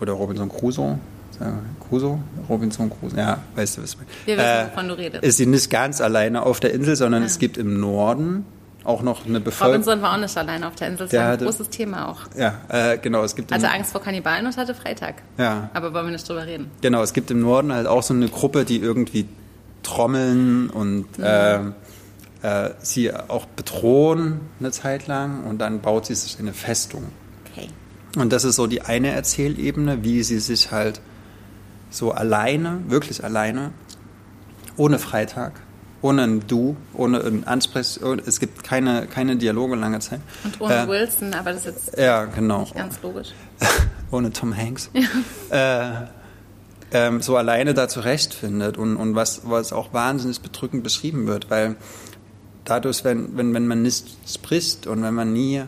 oder Robinson Crusoe, wir Crusoe? Robinson Crusoe, ja, weißt du, was. Wir wissen, wovon du redest. Ist sie nicht ganz alleine auf der Insel, sondern Ah. es gibt im Norden auch noch eine Bevölkerung. Robinson war auch nicht allein auf der Insel. Das Der war ein hatte- großes Thema auch. Ja, äh, genau, es gibt im, Hatte Angst vor Kannibalen und hatte Freitag. ja, Aber wollen wir nicht drüber reden. genau, es gibt im Norden halt auch so eine Gruppe, die irgendwie trommeln und Mhm. äh, äh, sie auch bedrohen eine Zeit lang und dann baut sie sich eine Festung. Okay. Und das ist so die eine Erzählebene, wie sie sich halt so alleine, wirklich alleine, ohne Freitag, ohne ein Du, ohne ein Ansprech, es gibt keine, keine Dialoge lange Zeit. Und ohne Äh, Wilson, aber das ist jetzt Ja, genau. nicht ganz logisch. ohne Tom Hanks. Äh, ähm, so alleine da zurechtfindet und, und was, was auch wahnsinnig bedrückend beschrieben wird, weil dadurch, wenn, wenn, wenn man nicht spricht und wenn man nie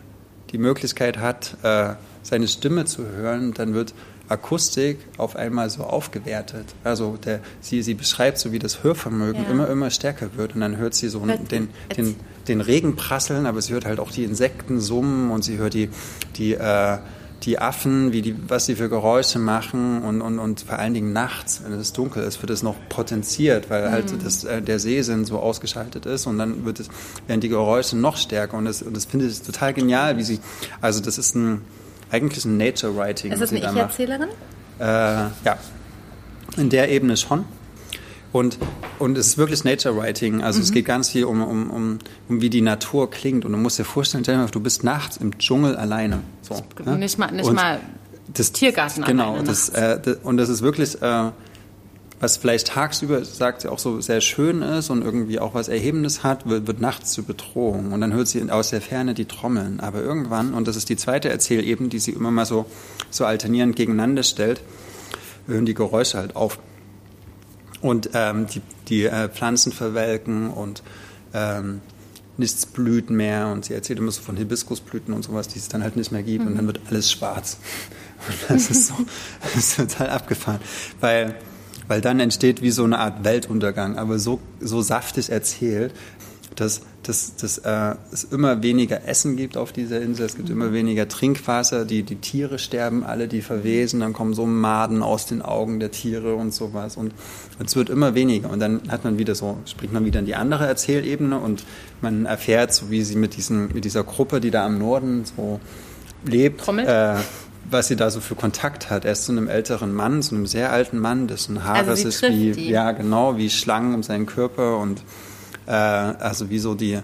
die Möglichkeit hat, äh, seine Stimme zu hören, dann wird Akustik auf einmal so aufgewertet. Also der, sie, sie beschreibt so, wie das Hörvermögen Ja. immer, immer stärker wird und dann hört sie so Hört- den, den, den Regen prasseln, aber sie hört halt auch die Insekten summen und sie hört die, die, äh, die Affen, wie die, was sie für Geräusche machen und, und, und vor allen Dingen nachts, wenn es dunkel ist, wird es noch potenziert, weil halt das, äh, der Sehsinn so ausgeschaltet ist und dann wird es, werden die Geräusche noch stärker und das, und das finde ich total genial, wie sie, also das ist ein, eigentlich ein Nature Writing. Ist das eine. Ich-Erzählerin? Äh, ja, in der Ebene schon. Und, und es ist wirklich Nature Writing. Also Mhm. es geht ganz viel um, um, um, um, wie die Natur klingt. Und du musst dir vorstellen, du bist nachts im Dschungel alleine. So, ne? Nicht mal, nicht Und mal das, Tiergarten Genau, alleine das, äh, das, und das ist wirklich, äh, was vielleicht tagsüber, sagt sie, auch so sehr schön ist und irgendwie auch was Erhebendes hat, wird, wird nachts zur Bedrohung. Und dann hört sie aus der Ferne die Trommeln. Aber irgendwann, und das ist die zweite Erzählebene, die sie immer mal so, so alternierend gegeneinander stellt, hören die Geräusche halt auf. Und ähm, die, die äh, Pflanzen verwelken und ähm, nichts blüht mehr. Und sie erzählt immer so von Hibiskusblüten und sowas, die es dann halt nicht mehr gibt. Und dann wird alles schwarz. Und das ist so das ist total abgefahren. Weil, weil dann entsteht wie so eine Art Weltuntergang, aber so, so saftig erzählt, dass, dass, dass äh, es immer weniger Essen gibt auf dieser Insel, es gibt mhm. immer weniger Trinkwasser, die, die Tiere sterben alle, die verwesen, dann kommen so Maden aus den Augen der Tiere und sowas und es wird immer weniger und dann hat man wieder so, springt man wieder in die andere Erzählebene und man erfährt, so wie sie mit, diesen, mit dieser Gruppe, die da am Norden so lebt, äh, was sie da so für Kontakt hat. Er ist zu einem älteren Mann, zu einem sehr alten Mann, dessen Haare also ist wie, die. ja genau, wie Schlangen um seinen Körper und äh, also wie so die,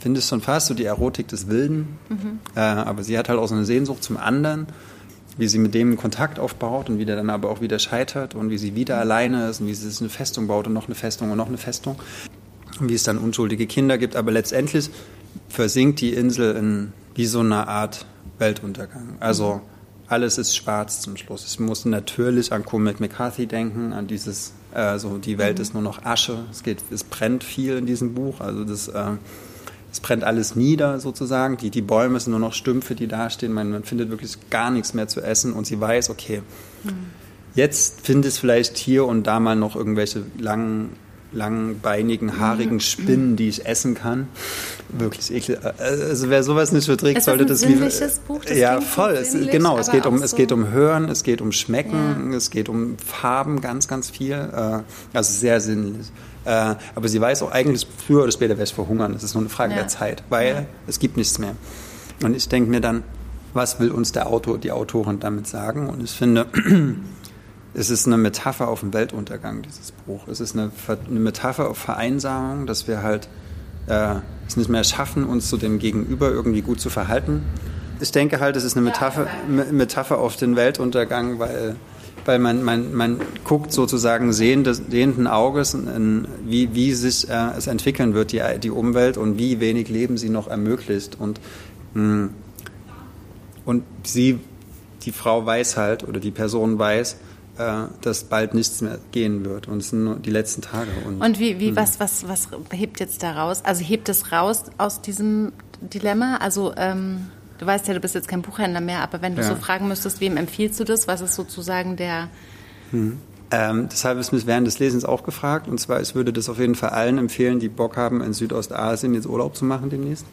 findest schon fast so die Erotik des Wilden. Mhm. Äh, aber sie hat halt auch so eine Sehnsucht zum anderen, wie sie mit dem Kontakt aufbaut und wie der dann aber auch wieder scheitert und wie sie wieder mhm. alleine ist und wie sie sich eine Festung baut und noch eine Festung und noch eine Festung. Und wie es dann unschuldige Kinder gibt. Aber letztendlich versinkt die Insel in wie so eine Art Weltuntergang. Also alles ist schwarz zum Schluss. Ich musste natürlich an Cormac McCarthy denken, an dieses, äh, so die Welt mhm. ist nur noch Asche. Es geht, es brennt viel in diesem Buch. Also das, äh, es brennt alles nieder sozusagen. Die, die Bäume sind nur noch Stümpfe, die dastehen. Man, man findet wirklich gar nichts mehr zu essen und sie weiß, okay, mhm. jetzt findet es vielleicht hier und da mal noch irgendwelche langen langbeinigen, haarigen Spinnen, die ich essen kann. Wirklich eklig. Also wer sowas nicht verträgt, sollte das lieber. Buch, das ja, voll. Es, genau, es geht um, so es geht um Hören, es geht um Schmecken, ja. es geht um Farben, ganz, ganz viel. Äh, also sehr sinnlich. Äh, aber sie weiß auch eigentlich, früher oder später werde ich verhungern. Das ist nur eine Frage ja. der Zeit, weil ja. es gibt nichts mehr. Und ich denke mir dann, was will uns der Autor, die Autorin damit sagen? Und ich finde, es ist eine Metapher auf den Weltuntergang, dieses Buch. Es ist eine, eine Metapher auf Vereinsamung, dass wir halt äh, es nicht mehr schaffen, uns zu dem Gegenüber irgendwie gut zu verhalten. Ich denke halt, es ist eine Metapher, Metapher auf den Weltuntergang, weil, weil man, man, man guckt sozusagen sehendes, sehenden Auges, in, wie, wie sich äh, es entwickeln wird, die, die Umwelt und wie wenig Leben sie noch ermöglicht. Und, mh, hm, und sie, die Frau weiß halt, oder die Person weiß, dass bald nichts mehr gehen wird. Und es sind nur die letzten Tage. Und, und wie, wie, hm. was, was, was hebt jetzt da raus? Also hebt es raus aus diesem Dilemma? Also, ähm, du weißt ja, du bist jetzt kein Buchhändler mehr, aber wenn du ja. so fragen müsstest, wem empfiehlst du das? Was ist sozusagen der. Hm. Ähm, das habe ich mich während des Lesens auch gefragt. Und zwar, ich würde das auf jeden Fall allen empfehlen, die Bock haben, in Südostasien jetzt Urlaub zu machen demnächst.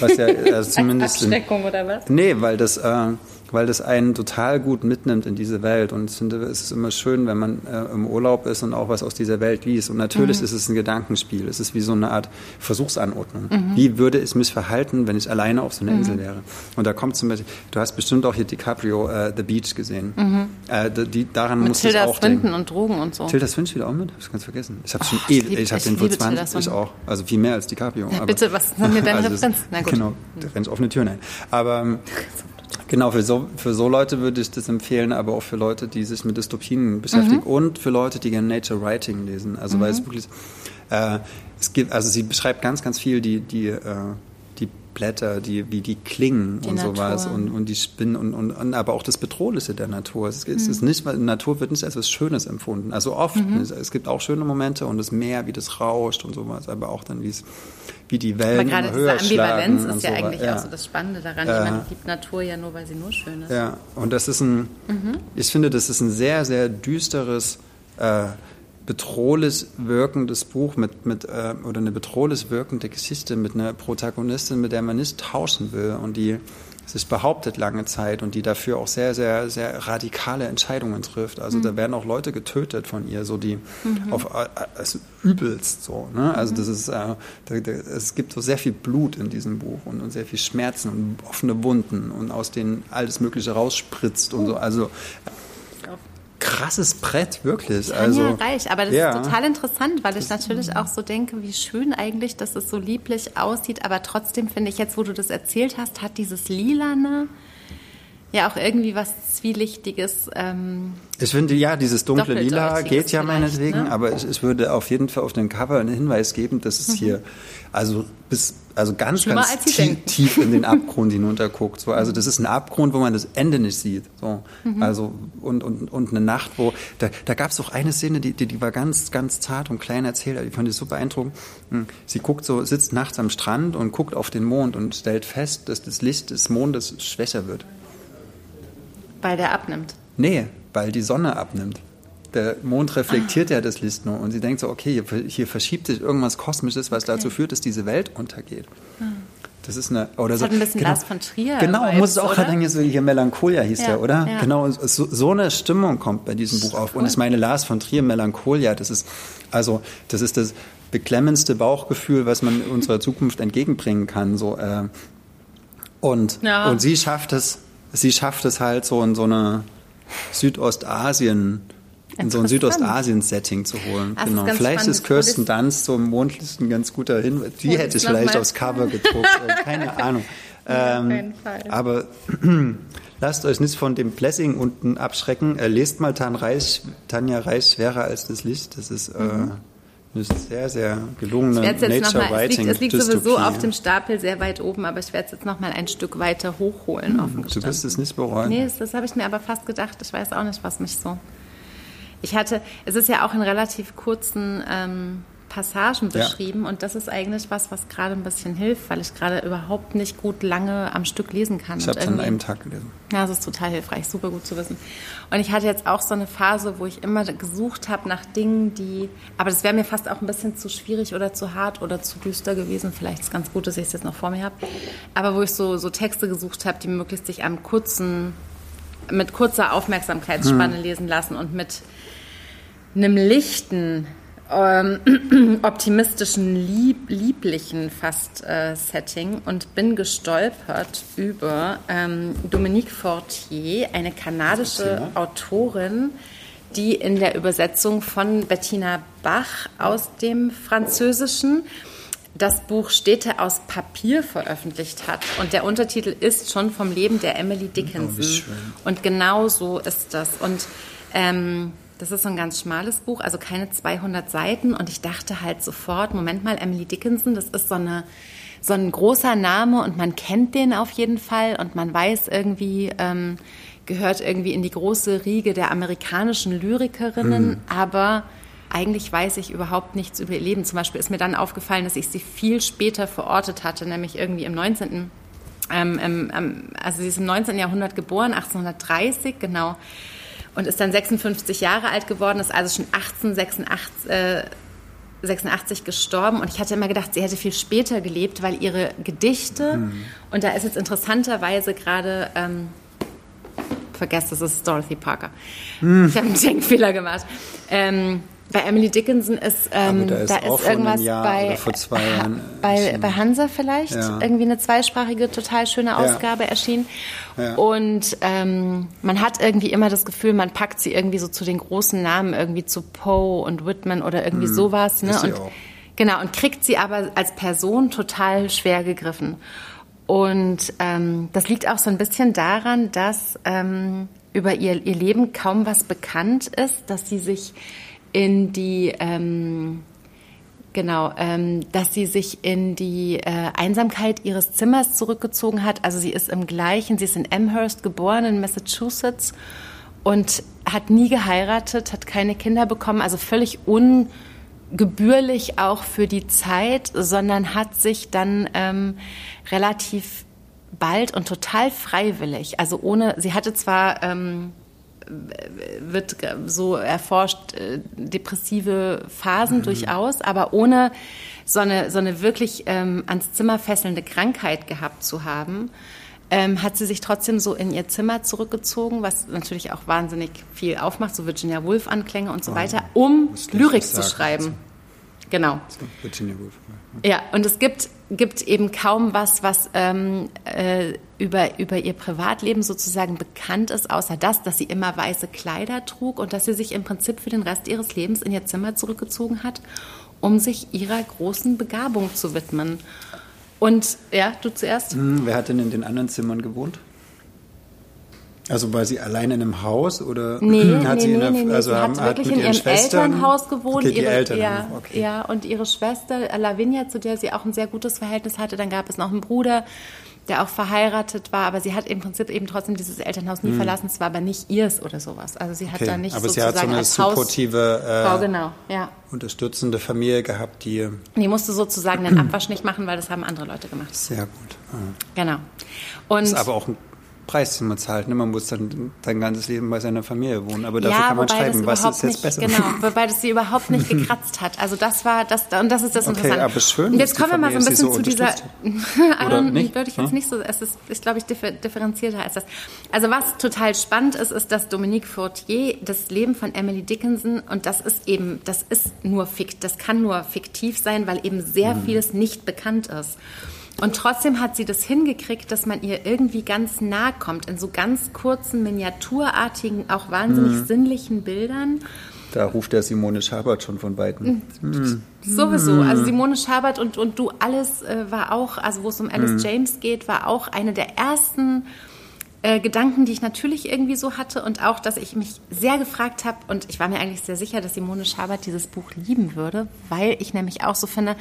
Was ja also zumindest. Abschreckung oder was? Nee, weil das, äh, weil das einen total gut mitnimmt in diese Welt. Und ich finde, es ist immer schön, wenn man äh, im Urlaub ist und auch was aus dieser Welt liest. Und natürlich mhm. ist es ein Gedankenspiel. Es ist wie so eine Art Versuchsanordnung. Mhm. Wie würde es mich verhalten, wenn ich alleine auf so einer mhm. Insel wäre? Und da kommt zum Beispiel, du hast bestimmt auch hier DiCaprio uh, The Beach gesehen. Mhm. Äh, die, daran muss ich auch Swinton denken. und Drogen und so. Tilda Swinton spielt auch mit? Hab ich ganz vergessen. Ich habe schon eh, ich, ich habe den vor 20, ich auch. Also viel mehr als DiCaprio. Ja, bitte, was ist denn deine also Referenz? Na gut. Genau, da rennt offene Türen ein. Aber ähm, Genau, für so, für so Leute würde ich das empfehlen, aber auch für Leute, die sich mit Dystopien beschäftigen mhm. und für Leute, die gerne Nature Writing lesen. Also mhm. weil es wirklich, äh, es gibt, also sie beschreibt ganz, ganz viel die, die, äh, die Blätter, die, wie die klingen die und Natur. sowas und, und die Spinnen und, und, und aber auch das Bedrohliche der Natur. Es, mhm. ist nicht, weil Natur wird nicht als etwas Schönes empfunden. Also oft, mhm. es gibt auch schöne Momente und das Meer, wie das rauscht und sowas, aber auch dann, wie es wie die Wellen Aber gerade diese Ambivalenz ist ja so eigentlich ja. auch so das Spannende daran. Äh, Jemand liebt Natur ja nur, weil sie nur schön ist. Ja, und das ist ein, mhm. ich finde, das ist ein sehr, sehr düsteres, äh, bedrohlich wirkendes Buch mit, mit äh, oder eine bedrohlich wirkende Geschichte mit einer Protagonistin, mit der man nicht tauschen will und die sich behauptet lange Zeit und die dafür auch sehr, sehr, sehr radikale Entscheidungen trifft. Also mhm. da werden auch Leute getötet von ihr, so die mhm. auf also übelst so. Ne? Also das ist, äh, da, da, es gibt so sehr viel Blut in diesem Buch und, und, sehr viel Schmerzen und offene Wunden und aus denen alles Mögliche rausspritzt und so. Also krasses Brett, wirklich. Tanja also, Reich, aber das ja. ist total interessant, weil ich natürlich auch so denke, wie schön eigentlich, dass es so lieblich aussieht, aber trotzdem finde ich jetzt, wo du das erzählt hast, hat dieses Lilane ja auch irgendwie was Zwielichtiges. Ähm, ich finde, ja, dieses dunkle Lila geht ja meinetwegen, ne? aber ich, ich, würde auf jeden Fall auf den Cover einen Hinweis geben, dass es mhm. hier also bis also ganz, Schlimmer ganz tief, tief, in den Abgrund hinunterguckt. So, also das ist ein Abgrund, wo man das Ende nicht sieht. So, mhm. also und, und, und eine Nacht, wo da, da gab es auch eine Szene, die, die, die war ganz, ganz zart und klein erzählt. Die fand ich super beeindruckend. Hm, sie guckt so, sitzt nachts am Strand und guckt auf den Mond und stellt fest, dass das Licht des Mondes schwächer wird. Weil der abnimmt. Nee, weil die Sonne abnimmt. Der Mond reflektiert ah. ja das Licht nur und sie denkt so, okay, hier, hier verschiebt sich irgendwas Kosmisches, was okay. dazu führt, dass diese Welt untergeht. Ah. Das ist eine oder das so. Hat ein bisschen genau, Lars von Trier. Genau, Vibes, muss es auch gerade denken, so hier Melancholia hieß ja, der, oder? Ja. Genau, so, so, eine Stimmung kommt bei diesem Buch auf. Cool. Und ich meine Lars von Trier Melancholia, das ist also das ist das beklemmendste Bauchgefühl, was man unserer Zukunft entgegenbringen kann. So äh, und ja. und sie schafft es, sie schafft es halt so in so eine Südostasien in so ein Südostasien-Setting zu holen. Das genau. Ist vielleicht ist Kirsten Dunst so im Mondlicht ein ganz guter Hinweis. Die hätte ich vielleicht aufs Cover gedruckt. Äh, keine Ahnung. Ja, ähm, aber lasst euch nicht von dem Blessing unten abschrecken. Äh, lest mal Tan Reich, Tanja Reich schwerer als das Licht. Das ist äh, mhm. eine sehr, sehr gelungene Nature Writing. Es liegt, es liegt sowieso auf dem Stapel sehr weit oben, aber ich werde es jetzt noch mal ein Stück weiter hochholen. Mhm, du wirst es nicht bereuen. Nee, das, das habe ich mir aber fast gedacht. Ich weiß auch nicht, was mich so ich hatte, es ist ja auch in relativ kurzen ähm, Passagen beschrieben ja. und das ist eigentlich was, was gerade ein bisschen hilft, weil ich gerade überhaupt nicht gut lange am Stück lesen kann. Ich habe es an einem Tag gelesen. Ja, das ist total hilfreich, super gut zu wissen. Und ich hatte jetzt auch so eine Phase, wo ich immer gesucht habe nach Dingen, die, aber das wäre mir fast auch ein bisschen zu schwierig oder zu hart oder zu düster gewesen. Vielleicht ist es ganz gut, dass ich es jetzt noch vor mir habe. Aber wo ich so, so Texte gesucht habe, die möglichst sich am kurzen, mit kurzer Aufmerksamkeitsspanne hm. lesen lassen und mit einem lichten, ähm, optimistischen, lieb, lieblichen fast äh, Setting und bin gestolpert über ähm, Dominique Fortier, eine kanadische Autorin, die in der Übersetzung von Bettina Bach aus dem Französischen das Buch Städte aus Papier veröffentlicht hat. Und der Untertitel ist schon vom Leben der Emily Dickinson. Oh, und genau so ist das. Und ähm, das ist so ein ganz schmales Buch, also keine 200 Seiten. Und ich dachte halt sofort, Moment mal, Emily Dickinson, das ist so, eine, so ein großer Name und man kennt den auf jeden Fall und man weiß irgendwie, ähm, gehört irgendwie in die große Riege der amerikanischen Lyrikerinnen, mhm. aber eigentlich weiß ich überhaupt nichts über ihr Leben. Zum Beispiel ist mir dann aufgefallen, dass ich sie viel später verortet hatte, nämlich irgendwie im 19. Ähm, ähm, also sie ist im 19. Jahrhundert geboren, 1830, genau und ist dann 56 Jahre alt geworden, ist also schon 1886 äh, 86 gestorben und ich hatte immer gedacht, sie hätte viel später gelebt, weil ihre Gedichte, mhm. und da ist jetzt interessanterweise gerade, ähm, vergesst, das ist Dorothy Parker. Mhm. Ich habe einen Denkfehler gemacht. Ähm, bei Emily Dickinson ist, ähm, da ist, da ist irgendwas bei, bei, bei Hansa vielleicht ja. irgendwie eine zweisprachige, total schöne Ausgabe ja. erschienen. Ja. Und ähm, man hat irgendwie immer das Gefühl, man packt sie irgendwie so zu den großen Namen, irgendwie zu Poe und Whitman oder irgendwie mhm. sowas. Ne? Und, genau, und kriegt sie aber als Person total schwer gegriffen. Und ähm, das liegt auch so ein bisschen daran, dass ähm, über ihr, ihr Leben kaum was bekannt ist, dass sie sich in die ähm, genau, ähm, dass sie sich in die äh, Einsamkeit ihres Zimmers zurückgezogen hat. Also sie ist im gleichen, sie ist in Amherst geboren in Massachusetts und hat nie geheiratet, hat keine Kinder bekommen, also völlig ungebührlich auch für die Zeit, sondern hat sich dann ähm, relativ bald und total freiwillig, also ohne, sie hatte zwar ähm, wird so erforscht, äh, depressive Phasen mhm. durchaus, aber ohne so eine, so eine wirklich ähm, ans Zimmer fesselnde Krankheit gehabt zu haben, ähm, hat sie sich trotzdem so in ihr Zimmer zurückgezogen, was natürlich auch wahnsinnig viel aufmacht, so Virginia Woolf-Anklänge und so oh, weiter, um Lyrik zu schreiben. Genau. Virginia Woolf. Ja, und es gibt, gibt eben kaum was, was ähm, äh, über, über ihr Privatleben sozusagen bekannt ist, außer das, dass sie immer weiße Kleider trug und dass sie sich im Prinzip für den Rest ihres Lebens in ihr Zimmer zurückgezogen hat, um sich ihrer großen Begabung zu widmen. Und ja, du zuerst? Hm, wer hat denn in den anderen Zimmern gewohnt? Also war sie allein in einem Haus oder nee, hat nee, sie nee, nee, also sie haben, hat wirklich in ihrem Schwestern? Elternhaus gewohnt. Okay, ihre, Eltern, ja, okay. ja, und ihre Schwester Lavinia, zu der sie auch ein sehr gutes Verhältnis hatte. Dann gab es noch einen Bruder, der auch verheiratet war, aber sie hat im Prinzip eben trotzdem dieses Elternhaus nie mhm. verlassen. Es war aber nicht ihrs oder sowas. Also sie hat okay. da nicht aber sozusagen sie hat so eine supportive, äh, genau, ja. unterstützende Familie gehabt, die die musste sozusagen den Abwasch nicht machen, weil das haben andere Leute gemacht. Sehr gut. Ja. Genau. Und ist aber auch ein Preis, den man zahlt. Ne? Man muss dann sein ganzes Leben bei seiner Familie wohnen. Aber dafür ja, kann man schreiben, was ist jetzt nicht, besser. Genau, wobei das sie überhaupt nicht gekratzt hat. Also das war das und das ist das Okay, Interessante. aber schön, und jetzt kommen wir mal so ein bisschen so zu dieser. Oder nicht? Würde ich jetzt Hm? nicht so. Es ist, ist glaube ich, differ, differenzierter als das. Also was total spannend ist, ist, dass Dominique Fortier das Leben von Emily Dickinson und das ist eben, das ist nur fikt, das kann nur fiktiv sein, weil eben sehr Mhm. vieles nicht bekannt ist. Und trotzdem hat sie das hingekriegt, dass man ihr irgendwie ganz nah kommt, in so ganz kurzen, miniaturartigen, auch wahnsinnig Mhm. sinnlichen Bildern. Da ruft der Simone Schabert schon von Weitem. Sowieso. Also Simone Schabert und, und du alles äh, war auch, also wo es um Alice James geht, war auch eine der ersten äh, Gedanken, die ich natürlich irgendwie so hatte und auch, dass ich mich sehr gefragt habe und ich war mir eigentlich sehr sicher, dass Simone Schabert dieses Buch lieben würde, weil ich nämlich auch so finde,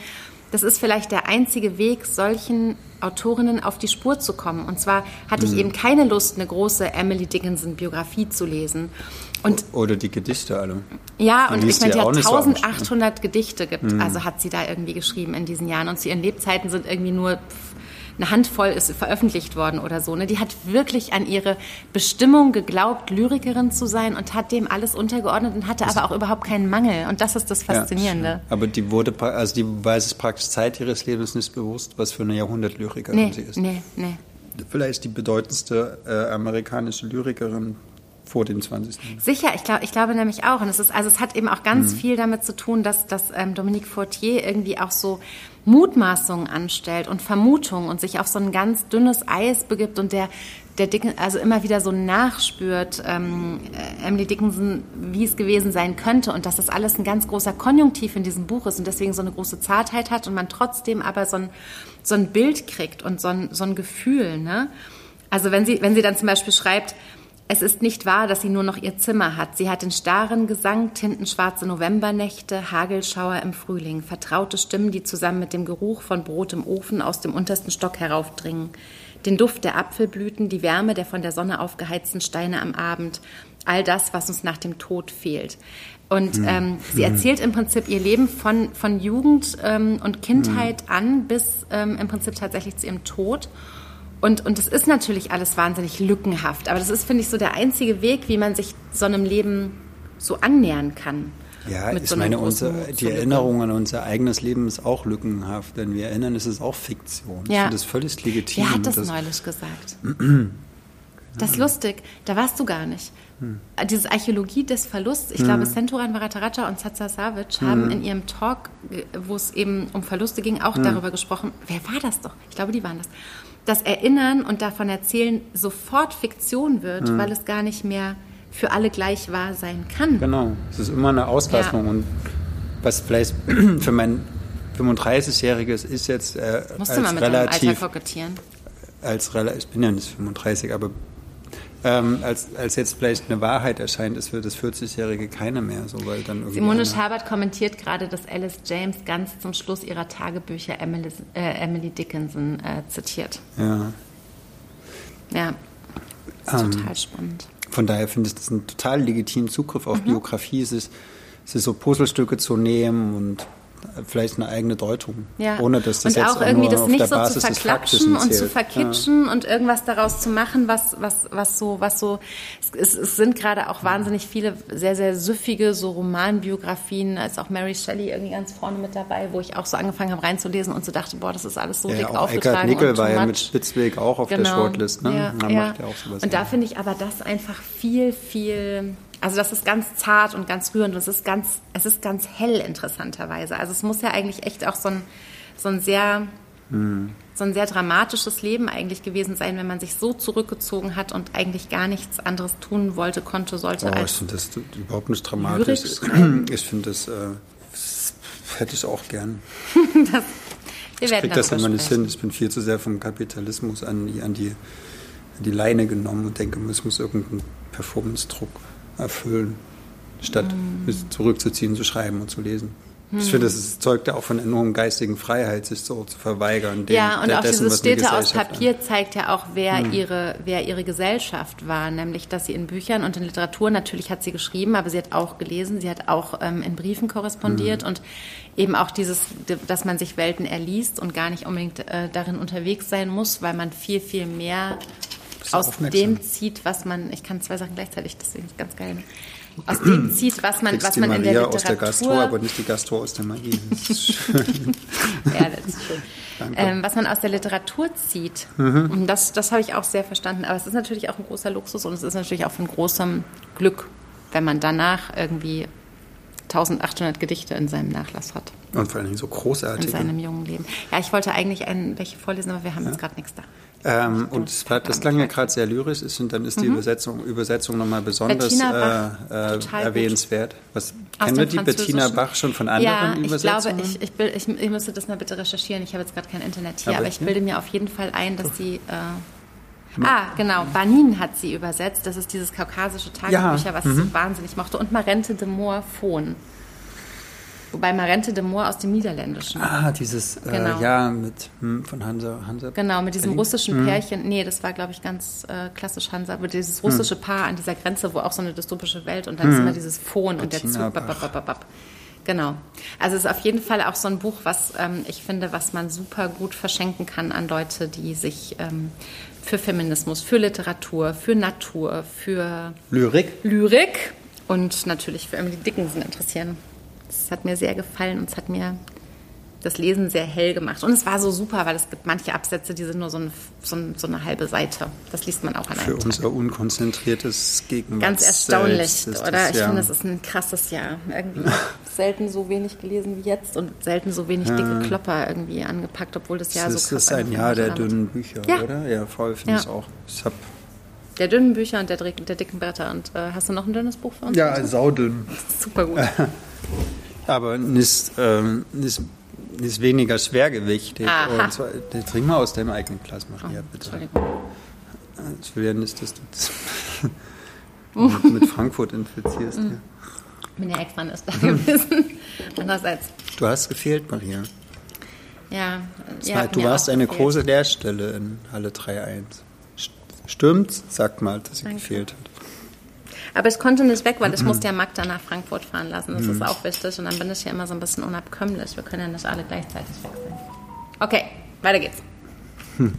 das ist vielleicht der einzige Weg, solchen Autorinnen auf die Spur zu kommen. Und zwar hatte ich eben keine Lust, eine große Emily Dickinson-Biografie zu lesen. Und Oder die Gedichte alle. ja, und ich meine, die hat nicht so Mhm. 1800 Gedichte, gibt, also hat sie da irgendwie geschrieben in diesen Jahren. Und zu ihren Lebzeiten sind irgendwie nur eine Handvoll ist veröffentlicht worden oder so. Ne? Die hat wirklich an ihre Bestimmung geglaubt, Lyrikerin zu sein und hat dem alles untergeordnet und hatte aber auch überhaupt keinen Mangel. Und das ist das Faszinierende. Ja, aber die wurde, also die weiß es praktisch Zeit ihres Lebens nicht bewusst, was für eine Jahrhundertlyrikerin nee, sie ist. nee, nee. Vielleicht die bedeutendste äh, amerikanische Lyrikerin vor dem 20. Jahrhundert. Sicher, ich glaube, ich glaube nämlich auch. Und es ist, also es hat eben auch ganz viel damit zu tun, dass, dass ähm, Dominique Fortier irgendwie auch so Mutmaßungen anstellt und Vermutungen und sich auf so ein ganz dünnes Eis begibt und der, der Dicken, also immer wieder so nachspürt, ähm, äh, Emily Dickinson, wie es gewesen sein könnte und dass das alles ein ganz großer Konjunktiv in diesem Buch ist und deswegen so eine große Zartheit hat und man trotzdem aber so ein, so ein Bild kriegt und so ein, so ein Gefühl, ne? Also wenn sie, wenn sie dann zum Beispiel schreibt, es ist nicht wahr, dass sie nur noch ihr Zimmer hat. Sie hat den starren Gesang, tintenschwarze Novembernächte, Hagelschauer im Frühling, vertraute Stimmen, die zusammen mit dem Geruch von Brot im Ofen aus dem untersten Stock heraufdringen, den Duft der Apfelblüten, die Wärme der von der Sonne aufgeheizten Steine am Abend, all das, was uns nach dem Tod fehlt. Und ähm, sie erzählt im Prinzip ihr Leben von, von Jugend ähm, und Kindheit an bis ähm, im Prinzip tatsächlich zu ihrem Tod. Und, und das ist natürlich alles wahnsinnig lückenhaft, aber das ist, finde ich, so der einzige Weg, wie man sich so einem Leben so annähern kann. Ja, ich so meine, unser, die. Erinnerung an unser eigenes Leben ist auch lückenhaft. Wenn wir erinnern, ist es auch Fiktion. Ich Ja. finde das völlig legitim. Wer hat das, Das- neulich gesagt? Das ist lustig, da warst du gar nicht. Dieses Archäologie des Verlusts, ich glaube, Senturan Varataraja und Satsa Savic haben in ihrem Talk, äh, wo es eben um Verluste ging, auch darüber gesprochen. Wer war das doch? Ich glaube, die waren das. Dass Erinnern und davon erzählen sofort Fiktion wird, weil es gar nicht mehr für alle gleich wahr sein kann. Genau, es ist immer eine Auslassung. Ja. Und was vielleicht für mein 35-Jähriges ist jetzt äh, Musst als du mal mit deinem Alter relativ, kokettieren. als ich bin ja nicht 35, aber ähm, als, als jetzt vielleicht eine Wahrheit erscheint, ist für das 40-Jährige keine mehr, so weil dann Simone Schabert kommentiert gerade, dass Alice James ganz zum Schluss ihrer Tagebücher Emily, äh, Emily Dickinson äh, zitiert. ja. Ja, ist Ähm, total spannend. Von daher finde ich das einen total legitimen Zugriff Mhm. auf Biografie, es ist, es ist so Puzzlestücke zu nehmen und vielleicht eine eigene Deutung, Ja. ohne dass das und jetzt auch irgendwie das nicht so zu Basis des verklatschen und zu verkitschen und irgendwas daraus zu machen, was, was, was so, was so, es, es sind gerade auch wahnsinnig viele sehr, sehr süffige so Romanbiografien, da ist auch Mary Shelley irgendwie ganz vorne mit dabei, wo ich auch so angefangen habe reinzulesen und so dachte, boah, das ist alles so Ja, dick auch aufgetragen Nickel und war ja mit Spitzweg auch auf der Shortlist, ne? Ja, Da ja. macht er auch sowas. Und da finde ich aber das einfach viel, viel, also das ist ganz zart und ganz rührend und es ist ganz, es ist ganz hell interessanterweise. Also es muss ja eigentlich echt auch so ein, so ein sehr, so ein sehr dramatisches Leben eigentlich gewesen sein, wenn man sich so zurückgezogen hat und eigentlich gar nichts anderes tun wollte, konnte, sollte Oh, ich finde das überhaupt nicht dramatisch. Ich finde das, äh, das hätte ich auch gern. wir Ich kriege das immer nicht hin. Ich bin viel zu sehr vom Kapitalismus an die, an die, an die Leine genommen und denke, es muss irgendeinen Performance-Druck erfüllen, statt es zurückzuziehen, zu schreiben und zu lesen. Ich finde, das zeugt ja auch von enormen geistigen Freiheit, sich so zu verweigern. dem- Ja, und auch dessen, dieses Städte aus Papier zeigt ja auch, wer, ihre, wer ihre Gesellschaft war. Nämlich, dass sie in Büchern und in Literatur, natürlich hat sie geschrieben, aber sie hat auch gelesen, sie hat auch ähm, in Briefen korrespondiert und eben auch dieses, dass man sich Welten erliest und gar nicht unbedingt äh, darin unterwegs sein muss, weil man viel, viel mehr aus dem zieht, was man, ich kann zwei Sachen gleichzeitig, deswegen ist ganz geil. Aus dem zieht, was man, was man in der Literatur... aus der Gastor, aber nicht die Gastor aus der Magie. Das ist schön. ja, das ist schön. Ähm, was man aus der Literatur zieht. Mhm. Und das, das habe ich auch sehr verstanden. Aber es ist natürlich auch ein großer Luxus und es ist natürlich auch von großem Glück, wenn man danach irgendwie 1800 Gedichte in seinem Nachlass hat. Und vor allem so großartige. In seinem jungen Leben. Ja, ich wollte eigentlich ein, welche vorlesen, aber wir haben ja. jetzt gerade nichts da. Ähm, und es das klang ja gerade sehr lyrisch, ist, und dann ist die mhm. Übersetzung, Übersetzung nochmal besonders äh, äh, erwähnenswert. Was, kennen wir die Bettina Bach schon von anderen ja, ich Übersetzungen? Glaube, ich, ich, ich, ich, müsste das mal bitte recherchieren. Ich habe jetzt gerade kein Internet hier, aber, aber ich bilde mir auf jeden Fall ein, dass sie. Äh, ah, genau. Banin hat sie übersetzt. Das ist dieses kaukasische Tagebücher, ja. was mhm. ich so wahnsinnig mochte. Und Marente de Moor Fohn. Wobei Marente de Moor aus dem Niederländischen. Ah, dieses, äh, genau. ja, mit, hm, von Hansa, Hansa. Genau, mit diesem Berlin? russischen hm. Pärchen. Nee, das war, glaube ich, ganz äh, klassisch Hansa. Aber dieses russische hm. Paar an dieser Grenze, wo auch so eine dystopische Welt und dann hm. ist immer dieses Phon und der Zug. Bap, Genau. Also es ist auf jeden Fall auch so ein Buch, was ähm, ich finde, was man super gut verschenken kann an Leute, die sich ähm, für Feminismus, für Literatur, für Natur, für Lyrik, Lyrik und natürlich für Emily Dickinson interessieren. Es hat mir sehr gefallen und es hat mir das Lesen sehr hell gemacht. Und es war so super, weil es gibt manche Absätze, die sind nur so, ein, so, ein, so eine halbe Seite. Das liest man auch an einem Für unser unkonzentriertes Gegenwart. Ganz erstaunlich, oder? Das, ich finde, das ist ein krasses Jahr. Irgendwie selten so wenig gelesen wie jetzt und selten so wenig dicke Klopper irgendwie angepackt, obwohl das Jahr das so krass ist. Das ist ein Jahr der dünnen Bücher, ja. oder? Ja, voll, finde ich ja. auch. Ich habe der dünnen Bücher und der, der dicken Bretter. Und äh, hast du noch ein dünnes Buch für uns? Ja, saudünn. Super gut. Aber nicht, ähm, nicht, nicht weniger schwergewichtig. Aha. Und zwar, trink mal aus deinem eigenen Glas, Maria, oh, bitte. Entschuldigung. Ich will ja nicht, dass du das mit, mit, Frankfurt infizierst. Mhm. Ich bin ja extra nicht da gewesen. Andererseits. Du hast gefehlt, Maria. Ja. War, du warst eine gefehlt. große Lehrstelle in Halle 3.1. Stimmt's? Sagt mal, dass sie Danke. gefehlt hat. Aber ich konnte nicht weg, weil ich musste ja Magda nach Frankfurt fahren lassen. Das mhm. ist auch wichtig. Und dann bin ich ja immer so ein bisschen unabkömmlich. Wir können ja nicht alle gleichzeitig weg sein. Okay, weiter geht's. Hm.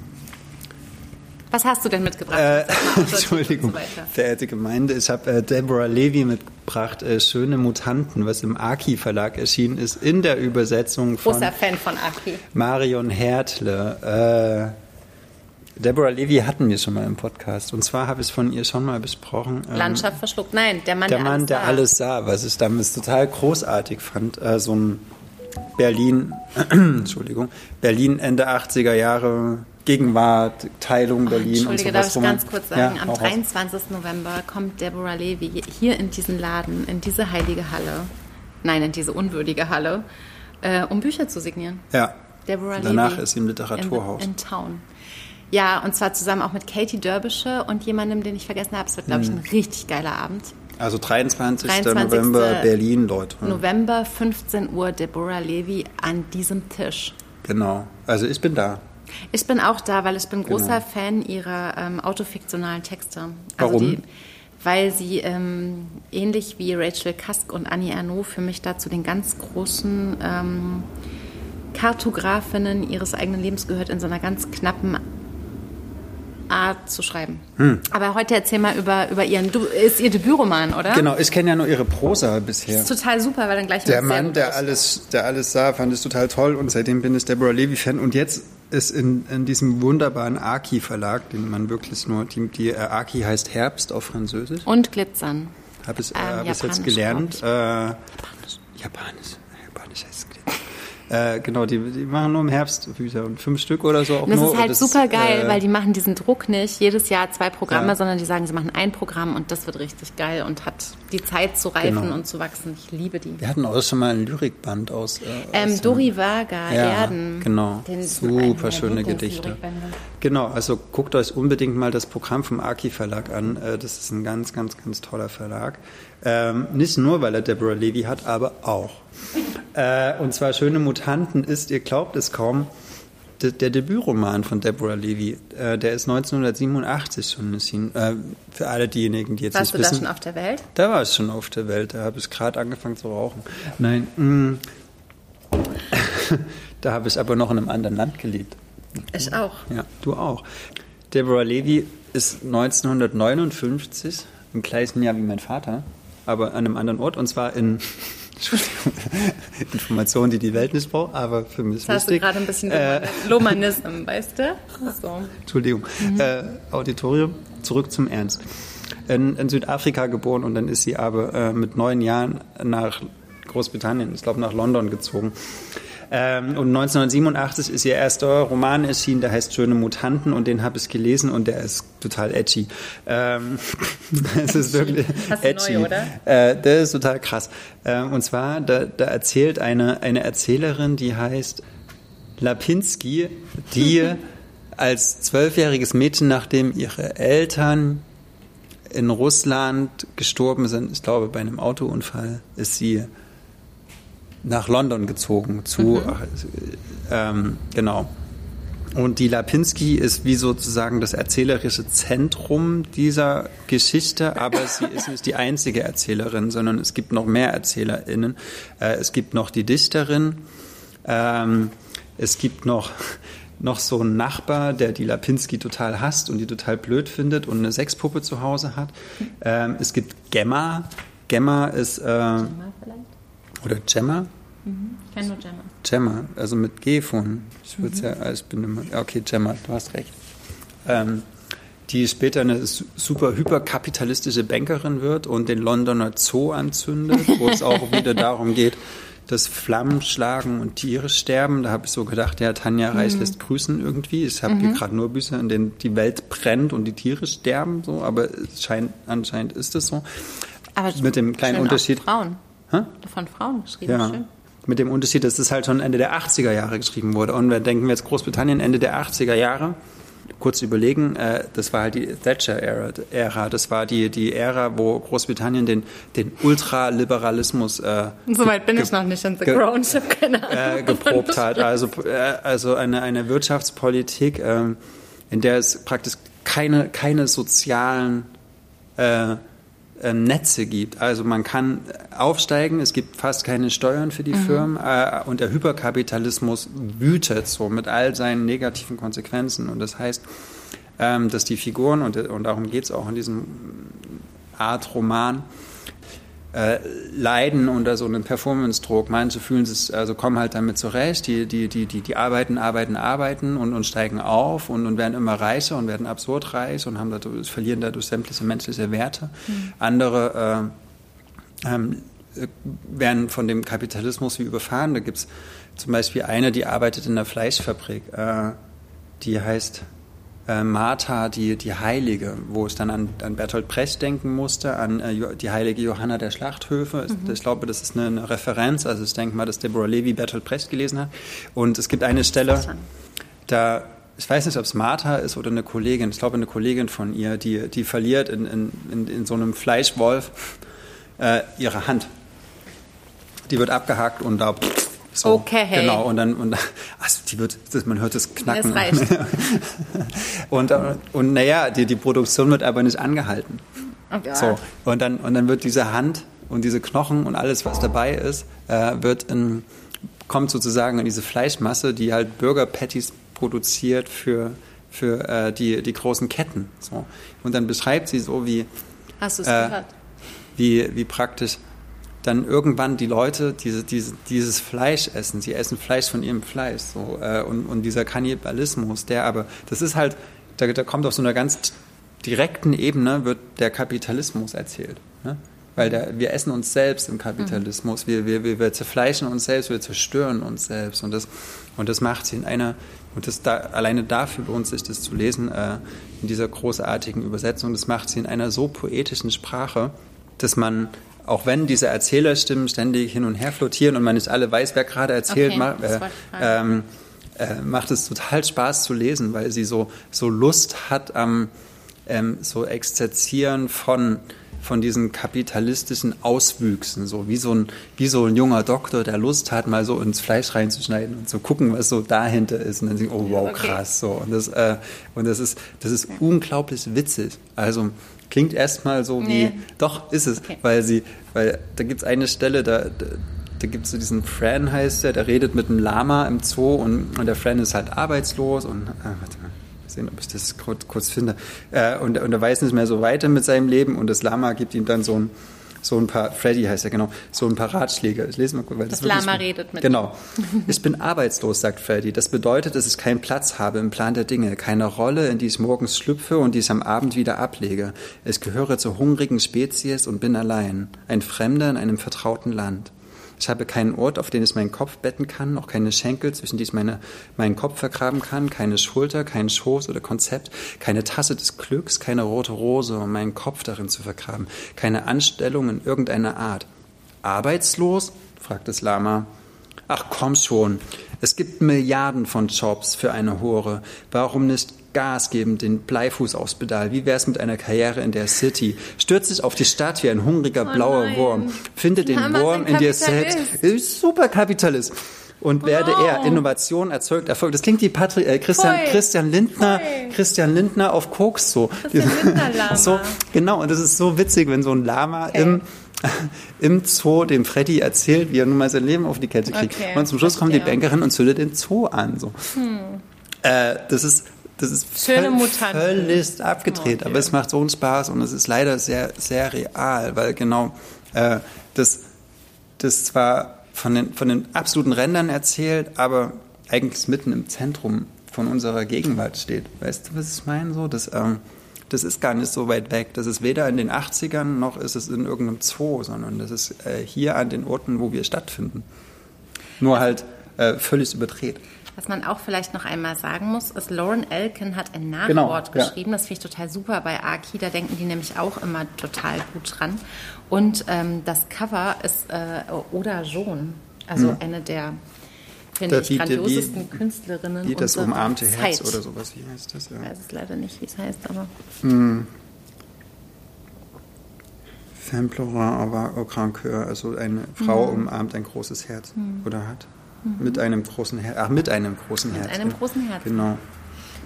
Was hast du denn mitgebracht? Äh, Entschuldigung, verehrte Gemeinde, ich habe äh, Deborah Levy mitgebracht, äh, Schöne Mutanten, was im Aki Verlag erschienen ist, in der Übersetzung von Großer Fan von Aki. Marion Hertle. Deborah Levy hatten wir schon mal im Podcast. Und zwar habe ich es von ihr schon mal besprochen. Ähm, Landschaft verschluckt. Nein, der Mann, der, der Mann, alles der sah. alles sah. Was ich damals total großartig fand. Äh, so ein Berlin, Entschuldigung, Berlin Ende 80er Jahre, Gegenwart, Teilung oh, Berlin Entschuldige, und sowas. darf ich ganz kurz sagen, ja, am 23. Auf. November kommt Deborah Levy hier in diesen Laden, in diese heilige Halle, nein, in diese unwürdige Halle, äh, um Bücher zu signieren. Ja. Deborah Danach Levy ist sie im Literaturhaus. In, in Town. Ja, und zwar zusammen auch mit Katie Derbische und jemandem, den ich vergessen habe. Es wird, glaube ich, ein hm. richtig geiler Abend. Also 23. 23. November Berlin, Leute. November, 15 Uhr, Deborah Levy an diesem Tisch. Genau. Also ich bin da. Ich bin auch da, weil ich bin großer genau. Fan ihrer ähm, autofiktionalen Texte. Also Warum? Die, weil sie ähm, ähnlich wie Rachel Kask und Annie Ernaux für mich da zu den ganz großen ähm, Kartografinnen ihres eigenen Lebens gehört in so einer ganz knappen Art zu schreiben. Hm. Aber heute erzähl mal über, über ihren, du, ist ihr Debütroman, oder? Genau, ich kenne ja nur ihre Prosa bisher. Das ist total super, weil dann gleich Der Mann, der alles, der alles sah, fand es total toll und seitdem bin ich Deborah Levy-Fan und jetzt ist in, in diesem wunderbaren Aki-Verlag, den man wirklich nur, die, die äh, Aki heißt Herbst auf Französisch. Und Glitzern. Habe ich, äh, ähm, hab jetzt gelernt. Äh, Japanisch. Japanisch. Japanisch heißt. Äh, genau, die, die machen nur im Herbst Bücher und fünf Stück oder so. Auch das nur, ist halt super geil, äh, weil die machen diesen Druck nicht jedes Jahr zwei Programme, ja. sondern die sagen, sie machen ein Programm und das wird richtig geil und hat die Zeit zu reifen genau. und zu wachsen. Ich liebe die. Wir hatten auch schon mal ein Lyrikband aus. Äh, ähm, aus Dori Vaga, ja, Erden. Genau, super schöne Gedichte. Genau, also guckt euch unbedingt mal das Programm vom Aki Verlag an. Äh, das ist ein ganz, ganz, ganz toller Verlag. Ähm, nicht nur, weil er Deborah Levy hat, aber auch. Äh, und zwar Schöne Mutanten ist, ihr glaubt es kaum, de, der Debütroman von Deborah Levy. Äh, der ist 1987 schon erschienen. Äh, für alle diejenigen, die jetzt Warst nicht wissen. Warst du da schon auf der Welt? Da war es schon auf der Welt. Da habe ich gerade angefangen zu rauchen. Nein, mh, mm. da habe ich aber noch in einem anderen Land gelebt. Ich auch. Ja, du auch. Deborah Levy ist 1959, im gleichen Jahr wie mein Vater, aber an einem anderen Ort, und zwar in Informationen, die die Welt nicht braucht, aber für mich das wichtig. hast du gerade ein bisschen äh, Lomanism, weißt du? So. Entschuldigung. Mhm. Äh, Auditorium, zurück zum Ernst. In, in, Südafrika geboren und dann ist sie aber äh, mit neun Jahren nach Großbritannien, ich glaube nach London gezogen. Ähm, und 1987 ist ihr erster Roman erschienen, der heißt Schöne Mutanten und den habe ich gelesen und der ist total edgy. Ähm, es ist wirklich Hast edgy. Neu, oder? Äh, der ist total krass. Ähm, und zwar, da, da erzählt eine, eine Erzählerin, die heißt Lapinski, die als zwölfjähriges Mädchen, nachdem ihre Eltern in Russland gestorben sind, ich glaube bei einem Autounfall, ist sie nach London gezogen zu, mhm. ähm, genau. Und die Lapinski ist wie sozusagen das erzählerische Zentrum dieser Geschichte, aber sie ist nicht die einzige Erzählerin, sondern es gibt noch mehr ErzählerInnen. Äh, es gibt noch die Dichterin, ähm, es gibt noch, noch so einen Nachbar, der die Lapinski total hasst und die total blöd findet und eine Sexpuppe zu Hause hat. Ähm, es gibt Gemma. Gemma ist... Äh, Gemma vielleicht? Oder Gemma? Mhm. Ich kenne nur Gemma. Gemma, also mit G von. Ich würde mhm. ja, ich bin immer, okay, Gemma, du hast recht. Ähm, die später eine super hyperkapitalistische Bankerin wird und den Londoner Zoo anzündet, wo es auch wieder darum geht, dass Flammen schlagen und Tiere sterben. Da habe ich so gedacht, ja, Tanja Reich mhm. lässt grüßen irgendwie. Ich habe mhm. hier gerade nur Bücher, in denen die Welt brennt und die Tiere sterben, so, aber scheint, anscheinend ist es so. Aber mit dem kleinen Unterschied. Frauen. Hä? Von Frauen geschrieben. Ja. Schön. Mit dem Unterschied, dass es halt schon Ende der 80er Jahre geschrieben wurde. Und wir denken jetzt Großbritannien Ende der 80er Jahre. Kurz überlegen, äh, das war halt die Thatcher-Ära. Das war die, die Ära, wo Großbritannien den, den Ultraliberalismus äh, Soweit bin ich noch nicht in The Crown, ich habe keine Ahnung. Äh, geprobt hat. Also, äh, also eine, eine Wirtschaftspolitik, äh, in der es praktisch keine, keine sozialen äh, Netze gibt. Also man kann aufsteigen, es gibt fast keine Steuern für die mhm. Firmen äh, und der Hyperkapitalismus wütet so mit all seinen negativen Konsequenzen. Und das heißt, ähm, dass die Figuren, und, und darum geht es auch in diesem Art Roman, äh, leiden unter so einem Performance-Druck. Manche fühlen sich, also kommen halt damit zurecht, die, die, die, die, die arbeiten, arbeiten, arbeiten und, und steigen auf und, und werden immer reicher und werden absurd reich und haben dadurch, verlieren dadurch sämtliche menschliche Werte. Mhm. Andere äh, ähm, werden von dem Kapitalismus wie überfahren. Da gibt es zum Beispiel eine, die arbeitet in der Fleischfabrik, äh, die heißt äh, Martha, die, die Heilige, wo ich dann an, an Bertolt Brecht denken musste, an äh, die heilige Johanna der Schlachthöfe. Mhm. Ich glaube, das ist eine, eine, Referenz. Also ich denke mal, dass Deborah Levy Bertolt Brecht gelesen hat. Und es gibt eine Stelle, da ich weiß nicht, ob es Martha ist oder eine Kollegin, ich glaube eine Kollegin von ihr, die, die verliert in, in, in, in so einem Fleischwolf äh, ihre Hand. Die wird abgehakt und da so, okay. Genau, und dann, und, also die wird, man hört das Knacken. Das reicht. und, und naja, die, die Produktion wird aber nicht angehalten. Okay. So, und dann, und dann wird diese Hand und diese Knochen und alles, was dabei ist, äh, wird in, kommt sozusagen in diese Fleischmasse, die halt Burger-Patties produziert für, für äh, die, die großen Ketten. So. Und dann beschreibt sie so, wie, Hast äh, gehört? wie, wie praktisch dann irgendwann die Leute diese, diese, dieses Fleisch essen. Sie essen Fleisch von ihrem Fleisch. So, äh, und, und dieser Kannibalismus, der aber, das ist halt, da, da kommt auf so einer ganz direkten Ebene, wird der Kapitalismus erzählt. Ne? Weil der, wir essen uns selbst im Kapitalismus, wir, wir, wir, wir zerfleischen uns selbst, wir zerstören uns selbst. Und das, und das macht sie in einer, und das da, alleine dafür lohnt sich das zu lesen, äh, in dieser großartigen Übersetzung, das macht sie in einer so poetischen Sprache, dass man auch wenn diese Erzählerstimmen ständig hin und her flottieren und man nicht alle weiß, wer gerade erzählt, okay, ma äh, ähm, äh, macht es total Spaß zu lesen, weil sie so, so Lust hat am ähm, so Exzerzieren von von diesen kapitalistischen Auswüchsen, so wie so ein wie so ein junger Doktor, der Lust hat, mal so ins Fleisch reinzuschneiden und zu gucken, was so dahinter ist, und dann denkt, oh wow, krass, so. Und das äh, und das ist das ist unglaublich witzig. Also Klingt erstmal so nee. wie, doch, ist es, okay. weil sie, weil da gibt es eine Stelle, da, da, da gibt es so diesen Fran, heißt der, der redet mit einem Lama im Zoo und, und der Fran ist halt arbeitslos und, äh, warte mal, sehen, ob ich das kurz, kurz finde. Äh, und, und er weiß nicht mehr so weiter mit seinem Leben und das Lama gibt ihm dann so ein, so ein paar, Freddy heißt er genau, so ein paar Ratschläge. Ich lese mal kurz, weil das, das Lama redet mit Genau. Ich bin arbeitslos, sagt Freddy. Das bedeutet, dass ich keinen Platz habe im Plan der Dinge, keine Rolle, in die ich morgens schlüpfe und die ich am Abend wieder ablege. Ich gehöre zur hungrigen Spezies und bin allein, ein Fremder in einem vertrauten Land. Ich habe keinen Ort, auf den ich meinen Kopf betten kann, auch keine Schenkel, zwischen die ich meine, meinen Kopf vergraben kann, keine Schulter, keinen Schoß oder Konzept, keine Tasse des Glücks, keine rote Rose, um meinen Kopf darin zu vergraben, keine Anstellung in irgendeiner Art. Arbeitslos? fragt das Lama. Ach komm schon, es gibt Milliarden von Jobs für eine Hure. Warum nicht Gas geben, den Bleifuß aufs Pedal. Wie wär's mit einer Karriere in der City? Stürzt sich auf die Stadt wie ein hungriger Oh blauer nein. Wurm. Finde den Wurm in dir selbst. Ist Super Kapitalist. Und werde Wow. er Innovation erzeugt Erfolg. Das klingt wie Patri äh, Christian, Voll. Christian Lindner, Voll. Christian Lindner auf Koks so. Christian Lindner-Lama. so. Genau, und das ist so witzig, wenn so ein Lama im, im Zoo dem Freddy erzählt, wie er nun mal sein Leben auf die Kette kriegt. Okay, und zum Schluss kommt die. Bankerin und zündet den Zoo an. So. Äh, das ist, das ist Schöne Mutanten. völlig abgedreht, aber es macht so einen Spaß und es ist leider sehr, sehr real, weil genau äh, das, das zwar von den, von den absoluten Rändern erzählt, aber eigentlich mitten im Zentrum von unserer Gegenwart steht. Weißt du, was ich meine? So, das, ähm, das ist gar nicht so weit weg. Das ist weder in den 80ern noch ist es in irgendeinem Zoo, sondern das ist äh, hier an den Orten, wo wir stattfinden. Nur halt äh, völlig überdreht. Was man auch vielleicht noch einmal sagen muss, ist, Lauren Elkin hat ein Genau, Nachwort ja. geschrieben. Das finde ich total super bei Aki. Da denken die nämlich auch immer total gut dran. Und ähm, das Cover ist äh, Oda John, also eine der, finde ich, die- die- Künstlerinnen Wie das umarmte Herz Zeit. oder sowas, wie heißt das? Ja. Ich weiß es leider nicht, wie es heißt, aber Femme pleurant avoir au grand cœur, also eine Frau umarmt ein großes Herz oder hat. Mit einem großen Herz. Ach, mit einem großen Herz. einem ja. großen Herz. Genau.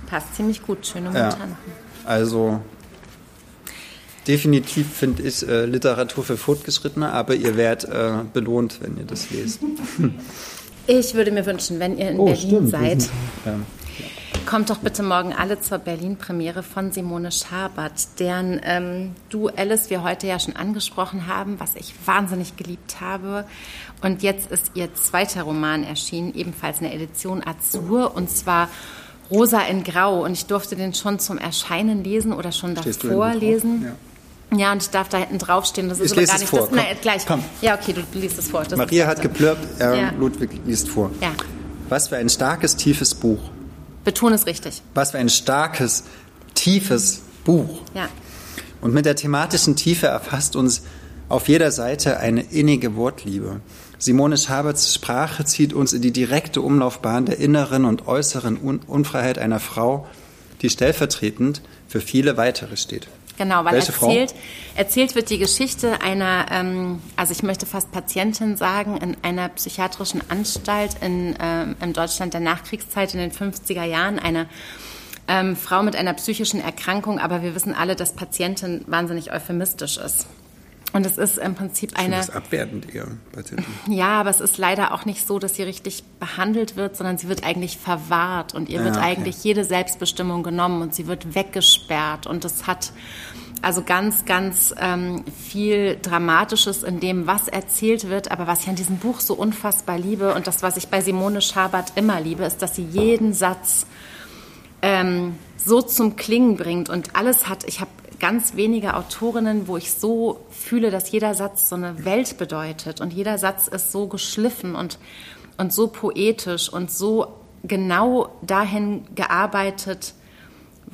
passt ziemlich gut. Schöne Ja. Mutanten. Also definitiv finde ich äh, Literatur für Fortgeschrittene, aber ihr werdet äh, belohnt, wenn ihr das lest. Ich würde mir wünschen, wenn ihr in Oh, Berlin seid, Ja. Kommt doch bitte morgen alle zur Berlin-Premiere von Simone Schabert, deren ähm, Du, Alice, wir heute ja schon angesprochen haben, was ich wahnsinnig geliebt habe. Und jetzt ist ihr zweiter Roman erschienen, ebenfalls in der Edition Azur, und zwar Rosa in Grau. Und ich durfte den schon zum Erscheinen lesen oder schon Stehst davor lesen. Ja. Ja. und ich darf da hinten draufstehen. Das ist Ich aber lese gar es nicht vor. das. Komm. Nein, gleich. Komm. Ja, okay, du, liest es vor. Das Maria hat geplörpt, äh, Ja. Ludwig liest vor. Ja. Was für ein starkes, tiefes Buch. Betone es richtig. Was für ein starkes, tiefes Buch. Ja. Und mit der thematischen Tiefe erfasst uns auf jeder Seite eine innige Wortliebe. Simone Schaberts Sprache zieht uns in die direkte Umlaufbahn der inneren und äußeren Un Unfreiheit einer Frau, die stellvertretend für viele weitere steht. Genau, weil Welche Frau? erzählt, erzählt wird die Geschichte einer, ähm, also ich möchte fast Patientin sagen, in einer psychiatrischen Anstalt in, ähm, in Deutschland der Nachkriegszeit in den 50er Jahren. Eine ähm, Frau mit einer psychischen Erkrankung, aber wir wissen alle, dass Patientin wahnsinnig euphemistisch ist. Und es ist im Prinzip eine. das abwertend eher. Patienten. Ja, aber es ist leider auch nicht so, dass sie richtig behandelt wird, sondern sie wird eigentlich verwahrt und ihr Ja, wird okay. eigentlich jede Selbstbestimmung genommen und sie wird weggesperrt. Und es hat also ganz, ganz ähm, viel Dramatisches in dem, was erzählt wird, aber was ich an diesem Buch so unfassbar liebe und das, was ich bei Simone Schabert immer liebe, ist, dass sie jeden Satz ähm, so zum Klingen bringt und alles hat, ich habe ganz wenige Autorinnen, wo ich so fühle, dass jeder Satz so eine Welt bedeutet und jeder Satz ist so geschliffen und, und so poetisch und so genau dahin gearbeitet,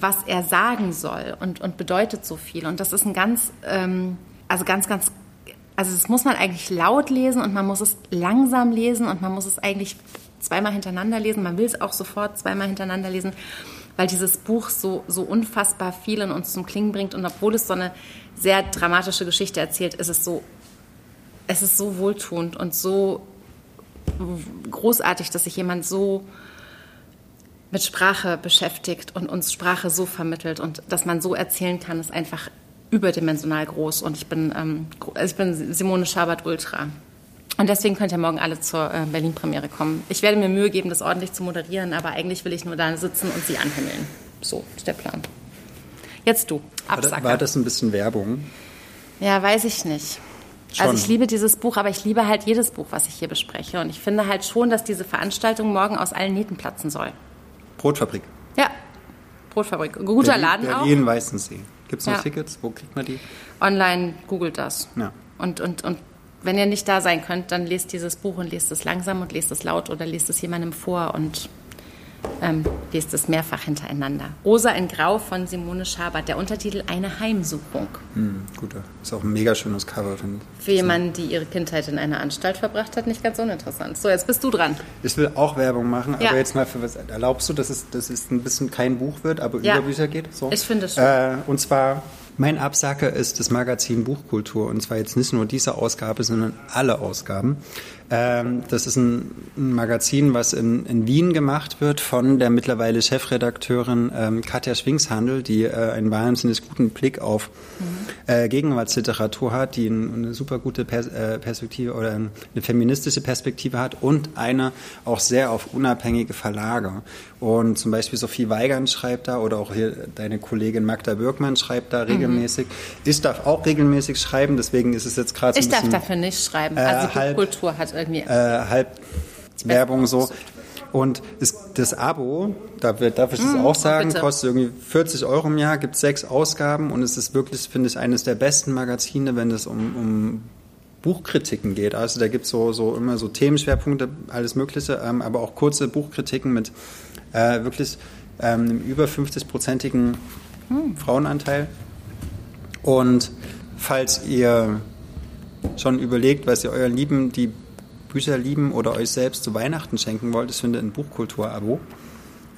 was er sagen soll und, und bedeutet so viel. Und das ist ein ganz, ähm, also ganz, ganz, also das muss man eigentlich laut lesen und man muss es langsam lesen und man muss es eigentlich zweimal hintereinander lesen. Man will es auch sofort zweimal hintereinander lesen, weil dieses Buch so, so unfassbar viel in uns zum Klingen bringt. Und obwohl es so eine sehr dramatische Geschichte erzählt, ist es so, es ist so wohltuend und so großartig, dass sich jemand so mit Sprache beschäftigt und uns Sprache so vermittelt und dass man so erzählen kann, ist einfach überdimensional groß. Und ich bin, ähm, also ich bin Simone Schabert Ultra. Und deswegen könnt ihr morgen alle zur äh, Berlin-Premiere kommen. Ich werde mir Mühe geben, das ordentlich zu moderieren, aber eigentlich will ich nur da sitzen und sie anhimmeln. So ist der Plan. Jetzt du, Absacker. War, war das ein bisschen Werbung? Ja, weiß ich nicht. Schon. Also ich liebe dieses Buch, aber ich liebe halt jedes Buch, was ich hier bespreche. Und ich finde halt schon, dass diese Veranstaltung morgen aus allen Nähten platzen soll. Brotfabrik. Ja, Brotfabrik. Guter Berlin, Laden auch. Berlin Weißensee. Gibt es noch Ja. Tickets? Wo kriegt man die? Online googelt das. Ja. Und, und, und wenn ihr nicht da sein könnt, dann lest dieses Buch und lest es langsam und lest es laut oder lest es jemandem vor und ähm, lest es mehrfach hintereinander. Rosa in Grau von Simone Schabert. Der Untertitel Eine Heimsuchung. Hm, guter. Ist auch ein mega schönes Cover, finde ich. Für jemanden, die ihre Kindheit in einer Anstalt verbracht hat, nicht ganz uninteressant. So, jetzt bist du dran. Ich will auch Werbung machen, Ja. aber jetzt mal für was. Erlaubst du, dass es, dass es ein bisschen kein Buch wird, aber Ja. über Bücher geht? So? Ich finde schon. Äh, und zwar, mein Absacker ist das Magazin Buchkultur. Und zwar jetzt nicht nur diese Ausgabe, sondern alle Ausgaben. Ähm, das ist ein, Magazin, was in, in Wien gemacht wird von der mittlerweile Chefredakteurin ähm, Katja Schwingshandel, die äh, einen wahnsinnig guten Blick auf äh, Gegenwartsliteratur hat, die ein, eine super gute Pers äh, Perspektive oder eine feministische Perspektive hat und eine auch sehr auf unabhängige Verlage. Und zum Beispiel Sophie Weigand schreibt da oder auch hier deine Kollegin Magda Birkmann schreibt da regelmäßig. Ich darf auch regelmäßig schreiben, deswegen ist es jetzt gerade so Ich darf dafür nicht schreiben. äh, also halb- Buchkultur hat irgendwie. äh, halb Werbung so. Und ist das Abo, da wird- darf ich das auch sagen, Mm, bitte. kostet irgendwie 40 Euro im Jahr, gibt sechs Ausgaben und es ist wirklich, finde ich, eines der besten Magazine, wenn es um, um Buchkritiken geht. Also da gibt es so, so immer so Themenschwerpunkte, alles Mögliche, ähm, aber auch kurze Buchkritiken mit äh, wirklich ähm, einem über 50-prozentigen Frauenanteil. Und falls ihr schon überlegt, was ihr euren Lieben, die Bücher lieben oder euch selbst zu Weihnachten schenken wollt, ich finde ein Buchkultur-Abo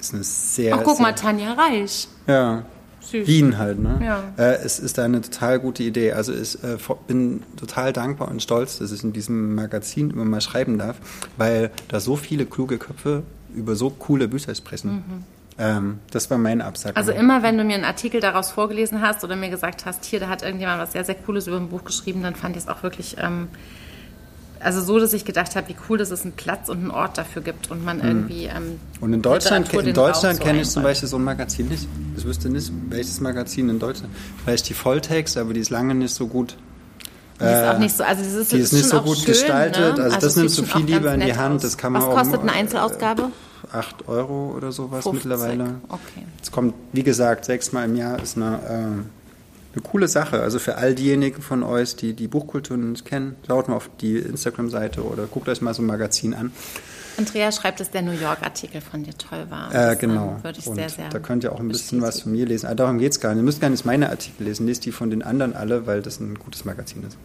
ist eine sehr, Ach, guck sehr, mal, Tanja Reich. ja, Süß. Wien halt, ne? Ja. Äh, es ist eine total gute Idee. Also ich äh, bin total dankbar und stolz, dass ich in diesem Magazin immer mal schreiben darf, weil da so viele kluge Köpfe über so coole Bücher sprechen. Ähm, das war mein Absack. Mhm. Also immer, wenn du mir einen Artikel daraus vorgelesen hast oder mir gesagt hast, hier, da hat irgendjemand was sehr, sehr Cooles über ein Buch geschrieben, dann fand ich es auch wirklich, ähm, also so, dass ich gedacht habe, wie cool, dass es einen Platz und einen Ort dafür gibt und man irgendwie ähm, Und in Deutschland, in Deutschland so kenne ich zum. Beispiel so ein Magazin nicht. Ich wüsste nicht, welches Magazin in Deutschland. Vielleicht die Volltext, aber die ist lange nicht so gut. Die ist auch äh, nicht so, also das ist, die ist nicht so gut schön, gestaltet. Ne? Also das es nimmst du viel lieber in die Hand. aus. Das kann man Was auch kostet eine Einzelausgabe? 8 Euro oder sowas 50. mittlerweile. Okay. Es kommt, wie gesagt, sechsmal im Jahr ist eine, äh, eine coole Sache. Also für all diejenigen von euch, die die Buchkultur nicht kennen, schaut mal auf die Instagram-Seite oder guckt euch mal so ein Magazin an. Andrea schreibt, dass der New York-Artikel von dir toll war. Äh, genau. ähm, Würde ich Und sehr, sehr da könnt ihr auch ein bisschen was von mir lesen. Ah, darum geht es gar nicht. Ihr müsst gar nicht meine Artikel lesen. Lest die von den anderen alle, weil das ein gutes Magazin ist.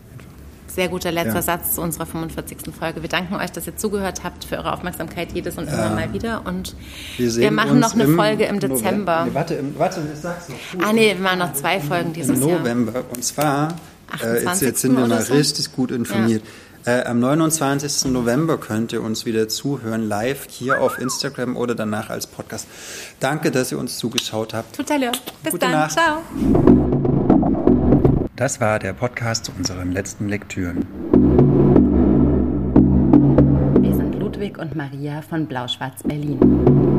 Sehr guter letzter Ja. Satz zu unserer 45. Folge. Wir danken euch, dass ihr zugehört habt, für eure Aufmerksamkeit jedes und immer mal wieder. Und wir, sehen machen noch eine im Folge im. Dezember. Nee, warte, im, warte, ich sag's noch. Ah nee, wir machen noch zwei Folgen dieses Im Jahr. November. Und zwar, äh, jetzt, 28. jetzt sind wir mal so? richtig gut informiert. Äh, am 29. November könnt ihr uns wieder zuhören, live hier auf Instagram oder danach als Podcast. Danke, dass ihr uns zugeschaut habt. L'heure. Bis Gute dann. Nacht. Ciao. Das war der Podcast zu unseren letzten Lektüren. Wir sind Ludwig und Maria von Blau-Schwarz Berlin.